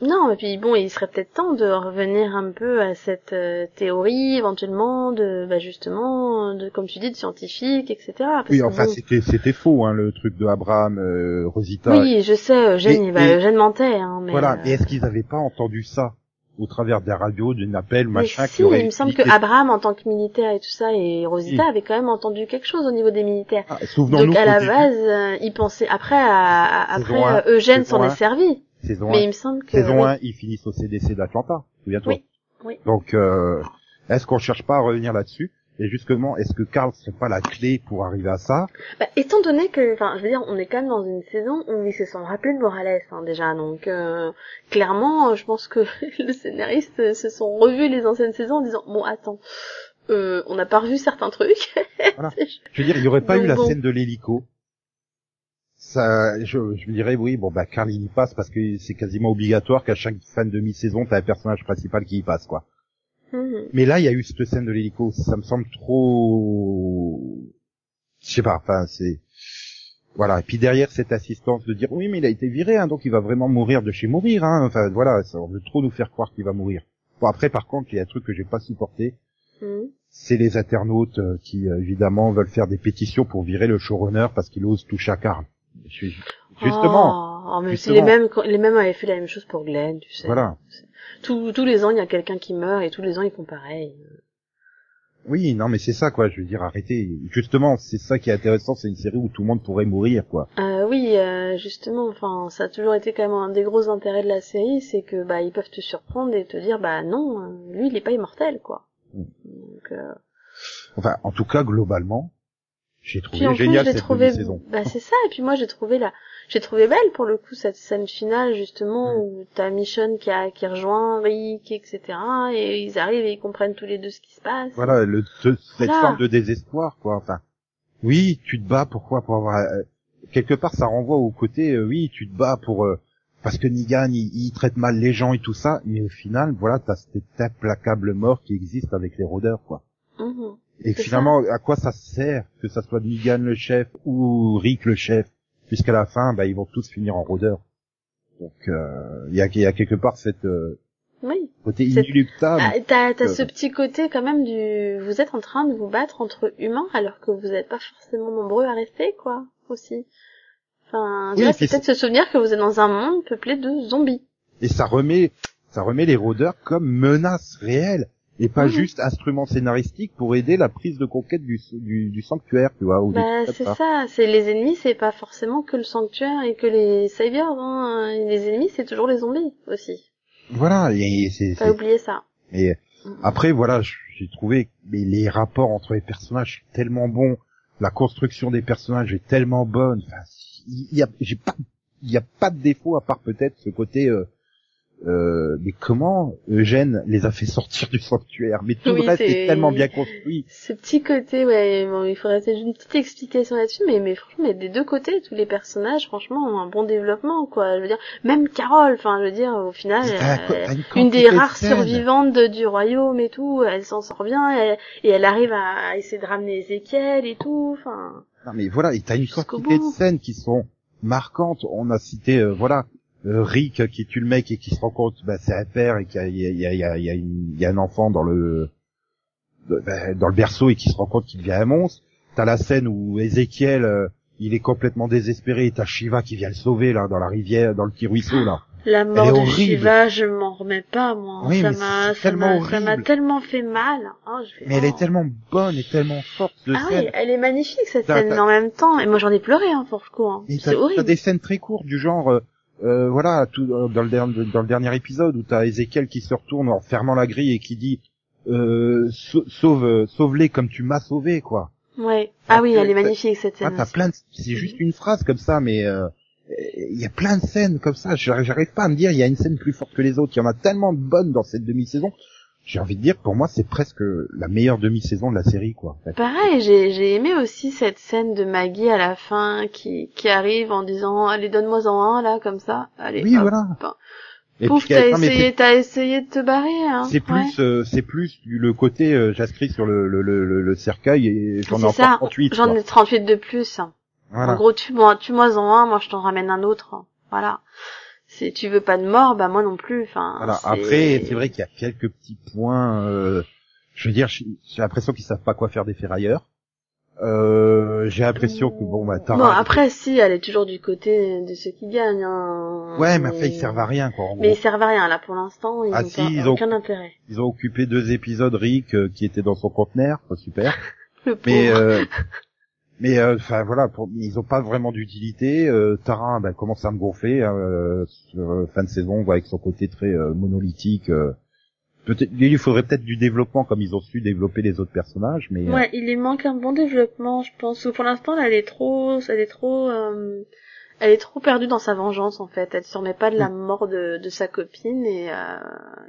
Non, et puis bon, il serait peut-être temps de revenir un peu à cette euh, théorie, éventuellement, de, bah justement, de, comme tu dis, de scientifique, etc. Parce Oui, enfin, bon- c'était c'était faux, hein, le truc de Abraham, euh, Rosita. Oui, je sais, Eugène, et- Eugène mentait, hein, mais... voilà. euh, Et est-ce qu'ils avaient pas entendu ça au travers des radios, d'un appel, mais machin, si, qui aurait il me semble que Abraham, en tant que militaire et tout ça, et Rosita Oui. avaient quand même entendu quelque chose au niveau des militaires. Ah, Souvenons-nous Donc à la début, base, euh, il pensait après, à, à- Saison après Eugène s'en est servi, saison mais 1, il me semble que saison oui. 1, ils finissent au CDC d'Atlanta. Souviens-toi. Oui, oui. Donc, euh, est-ce qu'on cherche pas à revenir là-dessus? Et justement, est-ce que Carl serait pas la clé pour arriver à ça? Bah, étant donné que, enfin, je veux dire, on est quand même dans une saison où ils se sont rappelés de Morales, hein, déjà, donc euh, clairement, euh, je pense que les scénaristes euh, se sont revus les anciennes saisons en disant, bon, attends, euh, on n'a pas revu certains trucs. Voilà. Je veux dire, il y aurait pas Donc eu la bon. scène de l'hélico. Ça, je, je me dirais oui, bon bah Carl il y passe parce que c'est quasiment obligatoire qu'à chaque fin de demi-saison t'as un personnage principal qui y passe quoi. Mhm. Mais là il y a eu cette scène de l'hélico, ça me semble trop, je sais pas, enfin c'est, voilà. Et puis derrière cette assistance de dire oui mais il a été viré, hein, donc il va vraiment mourir de chez mourir, hein. Enfin voilà, ça, on veut trop nous faire croire qu'il va mourir. Bon après par contre il y a un truc que j'ai pas supporté, Mhm. c'est les internautes euh, qui euh, évidemment veulent faire des pétitions pour virer le showrunner parce qu'il ose toucher à Carl. Justement, Oh, mais c'est les mêmes, les mêmes avaient fait la même chose pour Glenn, tu sais. voilà. Tous, tous les ans, il y a quelqu'un qui meurt et tous les ans, ils font pareil. Oui, non, mais c'est ça, quoi. Je veux dire, arrêtez. Justement, c'est ça qui est intéressant. C'est une série où tout le monde pourrait mourir, quoi. Euh, oui, euh, justement, enfin, ça a toujours été quand même un des gros intérêts de la série, c'est que bah ils peuvent te surprendre et te dire bah non, lui il est pas immortel quoi. Mm. Donc, euh, Enfin, en tout cas, globalement, j'ai trouvé puis en plus génial j'ai cette trouvé, saison bah c'est ça. Et puis moi j'ai trouvé la, j'ai trouvé belle pour le coup cette scène finale justement Mm. où t'as Michonne qui a qui rejoint Rick etc. Et ils arrivent et ils comprennent tous les deux ce qui se passe. Voilà, le, ce- cette Voilà. forme de désespoir, quoi. Enfin, oui, tu te bats. Pourquoi Pour avoir euh, quelque part, ça renvoie au côté. euh, oui, tu te bats pour euh, parce que Negan, il, il traite mal les gens et tout ça. Mais au final, voilà, t'as cette implacable mort qui existe avec les rôdeurs, quoi. Mhm. Et finalement, à quoi ça sert que ça soit Negan le chef ou Rick le chef, puisqu'à la fin, bah, ils vont tous finir en rôdeur. Donc, euh, il y, a, y a quelque part cette euh, Oui. côté inéluctable. Ah, t'as Euh. ce petit côté quand même du vous êtes en train de vous battre entre humains alors que vous n'êtes pas forcément nombreux à rester quoi aussi. Enfin, Oui, c'est peut-être se souvenir que vous êtes dans un monde peuplé de zombies. Et ça remet, ça remet les rôdeurs comme menaces réelles et pas Mhm. juste instruments scénaristiques pour aider la prise de conquête du, du, du sanctuaire, tu vois. Ou Bah c'est ça, c'est les ennemis, c'est pas forcément que le sanctuaire et que les saviors. Hein. Les ennemis, c'est toujours les zombies aussi. Voilà. Et c'est, Pas oublier ça. et Mhm. Après, voilà, j'ai trouvé mais les rapports entre les personnages tellement bons, la construction des personnages est tellement bonne. Enfin, il y a, j'ai pas, il y a pas de défaut à part peut-être ce côté. Euh, euh, mais comment Eugène les a fait sortir du sanctuaire? Mais tout Oui, le reste est tellement bien construit. Ce petit côté, ouais, bon, il faudrait peut-être une petite explication là-dessus, mais, mais franchement, mais des deux côtés, tous les personnages, franchement, ont un bon développement, quoi. Je veux dire, même Carole, enfin, je veux dire, au final, une une des rares survivantes de- du royaume et tout, elle s'en sort bien, et, et elle arrive à, à essayer de ramener Ezekiel et tout, enfin. Non mais voilà, et t'as une quantité de scènes qui sont marquantes. On a cité, euh, voilà, Rick qui tue le mec et qui se rend compte, bah, c'est un père et qu'il y a, il y a, il y a, il y a, un enfant dans le bah, dans le berceau et qui se rend compte qu'il devient un monstre. T'as la scène où Ézéchiel, euh, il est complètement désespéré et t'as Shiva qui vient le sauver là dans la rivière, dans le petit ruisseau là. La mort de horrible. Shiva, je m'en remets pas, moi. Oui, ça m'a, tellement m'a, ça m'a horrible. tellement fait mal. Oh, je fais, Mais elle est tellement bonne et tellement forte de Ah scène. oui, elle est magnifique cette scène, mais en même temps, et moi j'en ai pleuré, hein, pour le coup. Hein. C'est t'as, t'as horrible. des scènes très courtes du genre, euh, voilà, tout, euh, dans, le dernier, dans le dernier épisode où t'as Ezekiel qui se retourne en fermant la grille et qui dit euh, sau- sauve, sauve-les comme tu m'as sauvé, quoi. Ouais. Ah, Ah oui, t'as- elle est magnifique cette Ah, scène. t'as aussi. plein de, c'est juste une phrase comme ça, mais euh, il y a plein de scènes comme ça. J'arrive j'arrive pas à me dire il y a une scène plus forte que les autres. Il y en a tellement de bonnes dans cette demi-saison. J'ai envie de dire, pour moi, c'est presque la meilleure demi-saison de la série, quoi. en fait. Pareil, j'ai, aimé aussi cette scène de Maggie à la fin qui, qui arrive en disant allez donne-moi en un là comme ça. Allez. Oui, hop. voilà. Et Pouf, t'as essayé, t'as essayé de te barrer. Hein. C'est Ouais. plus, euh, c'est plus le côté euh, j'inscris sur le, le, le, le- cercueil et j'en ai encore ça. 38. J'en ai 38 de plus. En Voilà. gros, tue-moi, tue-moi en un, moi je t'en ramène un autre. Voilà. Si tu veux pas de mort, bah moi non plus. Enfin. Voilà. c'est- Après, c'est vrai qu'il y a quelques petits points. euh, je veux dire, j'ai l'impression qu'ils savent pas quoi faire des ferrailleurs. Euh, j'ai l'impression que bon, bah, Tara. Bon, après, si, elle est toujours du côté de ceux qui gagnent. Hein. Ouais, mais après ils servent à rien, quoi. En Mais gros. ils servent à rien là pour l'instant. Ils Ah, ont si, pas- ils ont- aucun intérêt. Ils ont occupé deux épisodes Rick euh, qui était dans son conteneur, super. Le. Mais euh, mais euh, enfin voilà, pour, ils ont pas vraiment d'utilité. Euh, Tara ben, commence à me gonfler euh, sur, euh, fin de saison, on voit avec son côté très euh, monolithique. euh. peut-être il lui faudrait peut-être du développement comme ils ont su développer les autres personnages, mais euh, Ouais, il lui manque un bon développement, je pense. Ou pour l'instant, elle est trop, elle est trop, euh, elle est trop perdue dans sa vengeance en fait. Elle se remet pas de la mort de, de sa copine et, euh,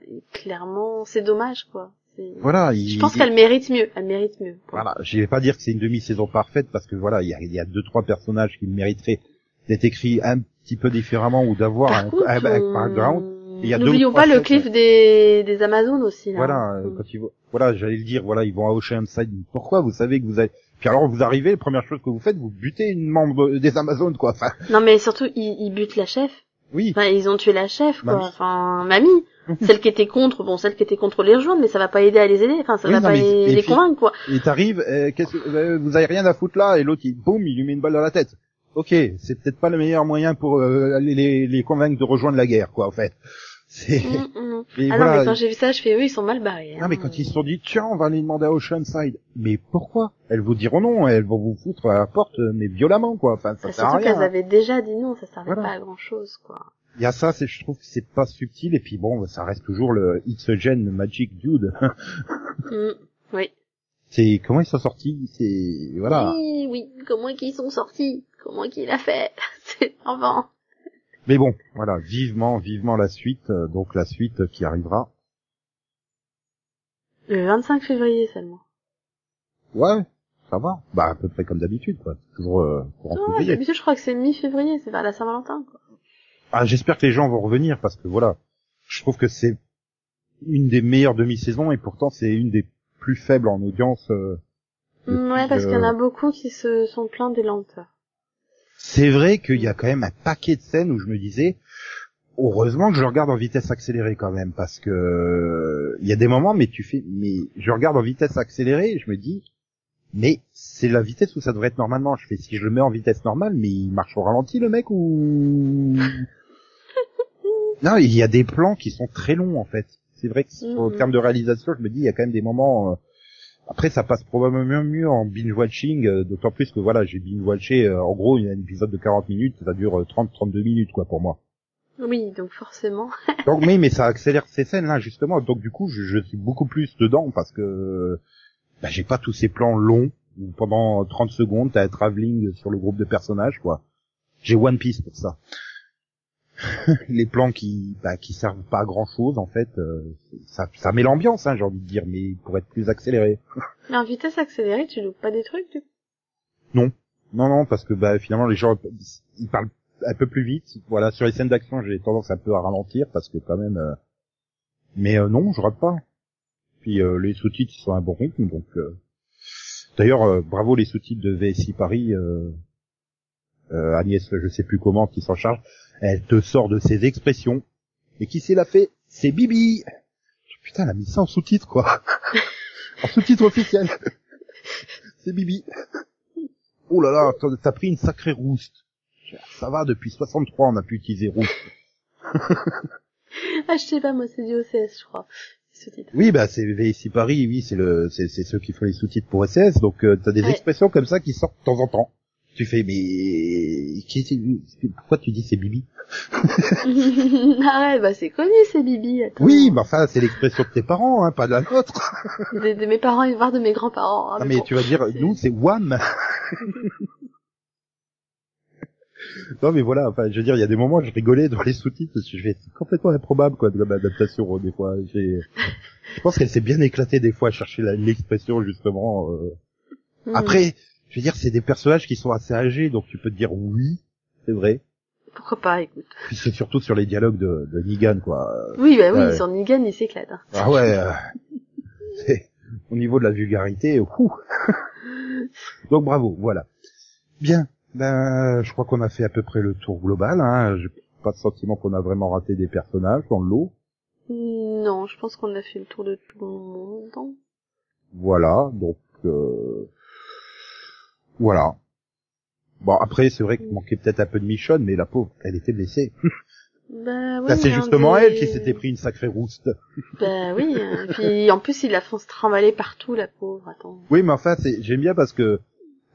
et clairement, c'est dommage quoi. Voilà. Il, Je pense qu'elle mérite mieux. Elle mérite mieux. voilà, je vais pas dire que c'est une demi-saison parfaite parce que voilà, il y a, il y a deux trois personnages qui mériteraient d'être écrit un petit peu différemment ou d'avoir un, contre, un- un euh, background. ou N'oublions pas le cliff des, des Amazones aussi. Là. Voilà, euh, Mm. quand ils vont, voilà, j'allais le dire, voilà, ils vont à Oceanside. Pourquoi Vous savez que vous avez, puis alors vous arrivez, la première chose que vous faites, vous butez une membre des Amazones, quoi. Enfin, Non mais surtout ils, ils butent la chef. oui. Enfin ils ont tué la chef quoi. Mamie. Enfin mamie, celle qui était contre, bon celle qui était contre les rejoindre, mais ça va pas aider à les aider. Enfin ça Oui, va non, pas mais- les, et les puis- convaincre quoi. Et t'arrives, euh, euh, vous avez rien à foutre là, et l'autre, il, boum, il lui met une balle dans la tête. Ok, c'est peut-être pas le meilleur moyen pour euh, les, les, convaincre de rejoindre la guerre, quoi, en fait. C'est. Mm, mm. Et Ah voilà. non mais quand j'ai vu ça, je fais eux ils sont mal barrés. Non hein. mais quand ils se sont dit tiens on va aller demander à Oceanside mais pourquoi? Elles vous diront non elles vont vous foutre à la porte mais violemment quoi enfin ça Bah, sert à surtout rien qu'elles avaient déjà dit non, ça servait Voilà. pas à grand chose quoi. Il y a ça c'est je trouve que c'est pas subtil et puis bon ça reste toujours le It's a Gen Magic Dude Mm. Oui. c'est comment ils sont sortis? C'est voilà Oui, oui, comment qu'ils sont sortis? Comment qu'il a fait? C'est enfin. mais bon voilà vivement vivement la suite euh, donc la suite qui arrivera Le 25 février seulement. ouais ça va bah à peu près comme d'habitude quoi toujours euh, courant Non, février d'habitude je crois que c'est mi-février, c'est vers la Saint-Valentin quoi. Ah, j'espère que les gens vont revenir parce que voilà, je trouve que c'est une des meilleures demi-saisons et pourtant c'est une des plus faibles en audience. euh, ouais, parce qu'il y en euh, a beaucoup qui se sont plaints des lenteurs. C'est vrai qu'il y a quand même un paquet de scènes où je me disais, heureusement que je regarde en vitesse accélérée quand même parce que euh, il y a des moments mais tu fais, mais je regarde en vitesse accélérée et je me dis, mais c'est la vitesse où ça devrait être normalement. Je fais si je le mets en vitesse normale, mais il marche au ralenti le mec ou Non, il y a des plans qui sont très longs en fait. C'est vrai que Mhm. termes de réalisation, je me dis il y a quand même des moments. euh, Après, ça passe probablement mieux en binge watching, euh, d'autant plus que voilà, j'ai binge watché. euh, en gros, il y a un épisode de 40 minutes, ça dure 30-32 minutes quoi pour moi. Oui, donc forcément. Donc oui, mais ça accélère ces scènes là justement. Donc du coup, je, je suis beaucoup plus dedans parce que bah, j'ai pas tous ces plans longs où pendant 30 secondes t'as un travelling sur le groupe de personnages quoi. J'ai One Piece pour ça. les plans qui bah, qui servent pas à grand chose en fait, euh, ça, ça met l'ambiance, hein, j'ai envie de dire, mais pour être plus accéléré. Mais en vitesse accélérée, tu loupes pas des trucs du coup? Non, non, parce que bah finalement les gens ils parlent un peu plus vite. Voilà, sur les scènes d'action, j'ai tendance un peu à ralentir parce que quand même. euh, Mais euh, non, je rate pas. Puis euh, les sous-titres ils sont à un bon rythme, donc. euh, D'ailleurs, euh, bravo les sous-titres de VSI Paris. Agnès, je sais plus comment, qui s'en charge. Elle te sort de ses expressions. Et qui s'est la fait C'est Bibi. Putain, elle a mis ça en sous-titre quoi. en sous-titre officiel. C'est Bibi. Oh là là, t'as- pris une sacrée rouste. Ça va, depuis 63, on a pu utiliser rouste. Ah, je sais pas, moi c'est du OCS, je crois. Oui, bah c'est VSI Paris, oui, c'est le, c'est, c'est ceux qui font les sous-titres pour SS, donc euh, t'as des Ouais. expressions comme ça qui sortent de temps en temps. Tu fais, mais qui pourquoi tu dis c'est Bibi? Arrête, bah c'est connu, c'est Bibi. Attends. Oui, mais enfin, c'est l'expression de tes parents, hein, pas de la nôtre. De, de mes parents et voire de mes grands-parents. hein, Ah, mais bon. tu vas dire, nous, c'est Wham. non, mais voilà, enfin, je veux dire, il y a des moments où je rigolais dans les sous-titres, parce que je fais, c'est complètement improbable, quoi, de l'adaptation, des fois. Je pense qu'elle s'est bien éclatée, des fois, à chercher l'expression, justement. euh. Mhm. Après, je veux dire, c'est des personnages qui sont assez âgés, donc tu peux te dire oui, c'est vrai. Pourquoi pas, écoute. Puis c'est surtout sur les dialogues de, de Negan, quoi. Oui, bah oui, Ouais. sur Negan, il s'éclate. hein. Ah ouais, euh, c'est- au niveau de la vulgarité, ouh. donc bravo, voilà. Bien, ben, je crois qu'on a fait à peu près le tour global. Hein. J'ai pas de sentiment qu'on a vraiment raté des personnages dans le lot. Non, je pense qu'on a fait le tour de tout le monde. Voilà, donc euh, voilà. Bon après c'est vrai qu'il manquait peut-être un peu de Michonne, mais la pauvre, elle était blessée. Bah c'est un justement des- elle qui s'était pris une sacrée rouste. Bah oui, hein. puis en plus il la font se trimballer partout, la pauvre, attends. Oui, mais enfin c'est j'aime bien parce que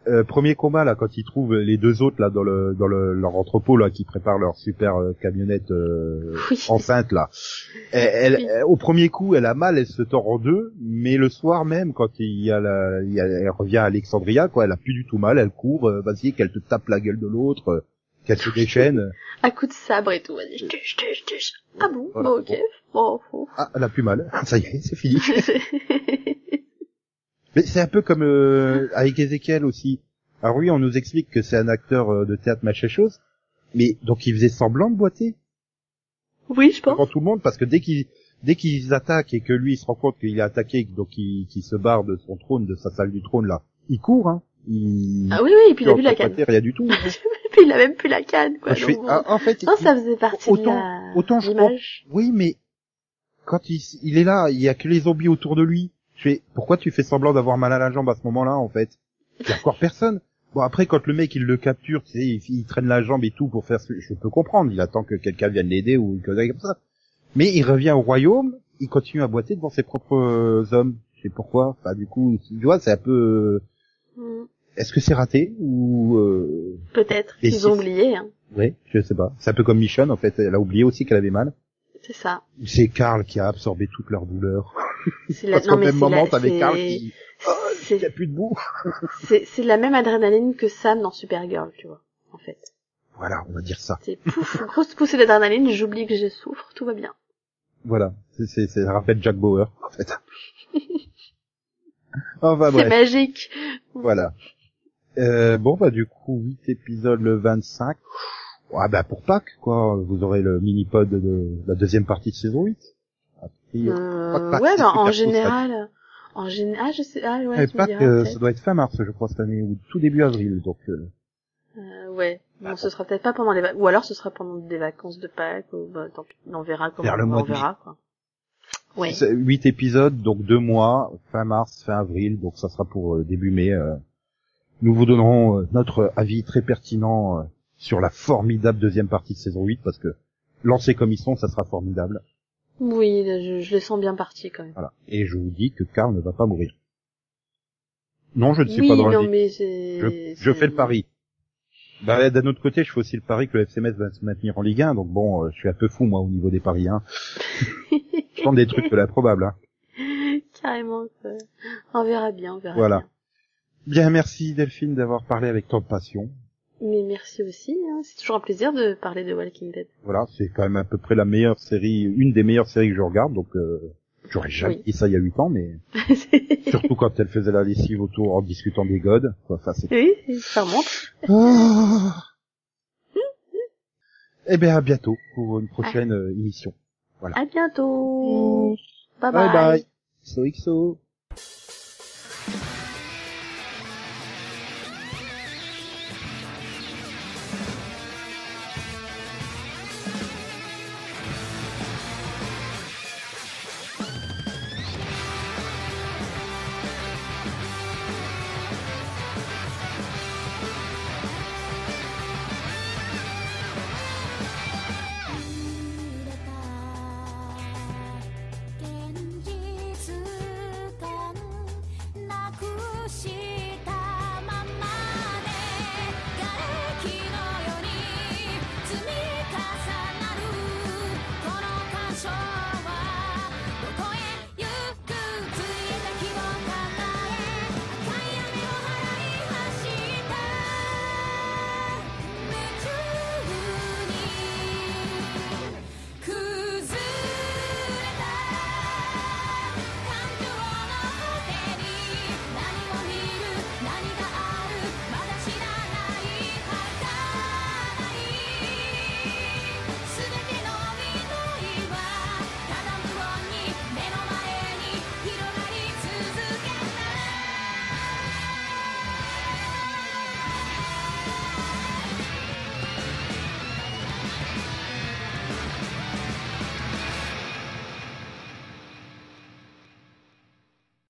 euh, premier combat là quand ils trouvent les deux autres là dans le dans le, leur entrepôt là qui préparent leur super euh, camionnette euh, Oui. enceinte là. Elle, elle- Oui. elle- au premier coup, elle a mal, elle se tord en deux, mais le soir même, quand il y a la, il y a- elle revient à Alexandria, quoi, elle a plus du tout mal, elle court, euh, vas-y, qu'elle te tape la gueule de l'autre, euh, qu'elle se déchaîne. À coup de sabre et tout, vas-y. Ah bon, Voilà. bon, ok. Bon, bon. Ah, elle a plus mal, ça y est, c'est fini. Mais c'est un peu comme euh, avec Ezekiel aussi. Alors oui, on nous explique que c'est un acteur euh, de théâtre machin chose, Mais donc il faisait semblant de boiter Oui, je pense. devant tout le monde parce que dès qu'ils dès qu'ils attaquent et que lui il se rend compte qu'il est attaqué, donc il, qu'il se barre de son trône, de sa salle du trône là, il court hein. Il Ah oui, oui, et puis il a vu la canne. Rien du tout. puis il a même plus la canne, quoi. Je donc bon. ah, en fait, Non, il- ça faisait partie autant- de la autant je l'image. Oui, mais quand il, il est là, il y a que les zombies autour de lui. Fais, pourquoi tu fais semblant d'avoir mal à la jambe à ce moment-là, en fait? Il y a encore personne. Bon, après, quand le mec, il le capture, tu sais, il, il traîne la jambe et tout pour faire... ce- Je peux comprendre, il attend que quelqu'un vienne l'aider ou une connerie comme ça. Mais il revient au royaume, il continue à boiter devant ses propres euh, hommes. Je sais pourquoi. Enfin, du coup, tu vois, c'est un peu... Hmm, Est-ce que c'est raté ou... Euh... Peut-être. Ils si- ont oublié, hein. Ouais, je sais pas. C'est un peu comme Michonne, en fait. Elle a oublié aussi qu'elle avait mal. C'est ça. C'est Karl qui a absorbé toute leur douleur. C'est la, Parce qu'au même moment, la, t'avais c'est- Karl qui... c'est- Il y a plus de boue. c'est, la même adrénaline que Sam dans Supergirl, tu vois, en fait. Voilà, on va dire ça. C'est pouf, grosse poussée d'adrénaline, j'oublie que je souffre, tout va bien. Voilà, c'est ça rappelle Jack Bauer en fait. enfin c'est magique. voilà. Euh, bon bah du coup 8 épisodes le 25. Ah bah pour Pâques quoi, vous aurez le mini pod de la deuxième partie de saison 8. A priori. Euh, ouais, bah, en général, en général, ah, je sais, ah, ouais, tu me Pâques, diras, peut-être. ça doit être fin mars je crois cette année ou tout début avril donc. euh, Euh, ouais. Bon, Bah, ce sera peut-être pas pendant les vacances, ou alors ce sera pendant des vacances de Pâques, ou, bah, tant pis, on verra comment, Vers le on verra, quoi. Ouais. C'est Huit épisodes, donc deux mois, fin mars, fin avril, donc ça sera pour euh, début mai. euh. Nous vous donnerons euh, notre avis très pertinent sur la formidable deuxième partie de saison 8, parce que lancés comme ils sont, ça sera formidable. Oui, je, je les sens bien partis, quand même. Voilà. Et je vous dis que Karl ne va pas mourir. Non, je ne suis oui, pas dans non, le mais je, fais le pari. Bah, d'un autre côté, je fais aussi le pari que le FCMS va se maintenir en Ligue 1, donc bon, euh, je suis un peu fou, moi, au niveau des paris. Hein. je tente des trucs de l'improbable. Hein. Carrément. On verra bien, on verra Voilà. Bien, merci Delphine d'avoir parlé avec tant de passion. Mais merci aussi, hein. c'est toujours un plaisir de parler de Walking Dead. Voilà, c'est quand même à peu près la meilleure série, une des meilleures séries que je regarde, donc euh, j'aurais jamais Oui. dit ça il y a huit ans, mais surtout quand elle faisait la lessive autour en discutant des godes. quoi. Enfin, c'est... oui, ça remonte. Ah. Eh bien, à bientôt pour une prochaine euh, émission. À bientôt. Bye Bye bye. bye. XOXO.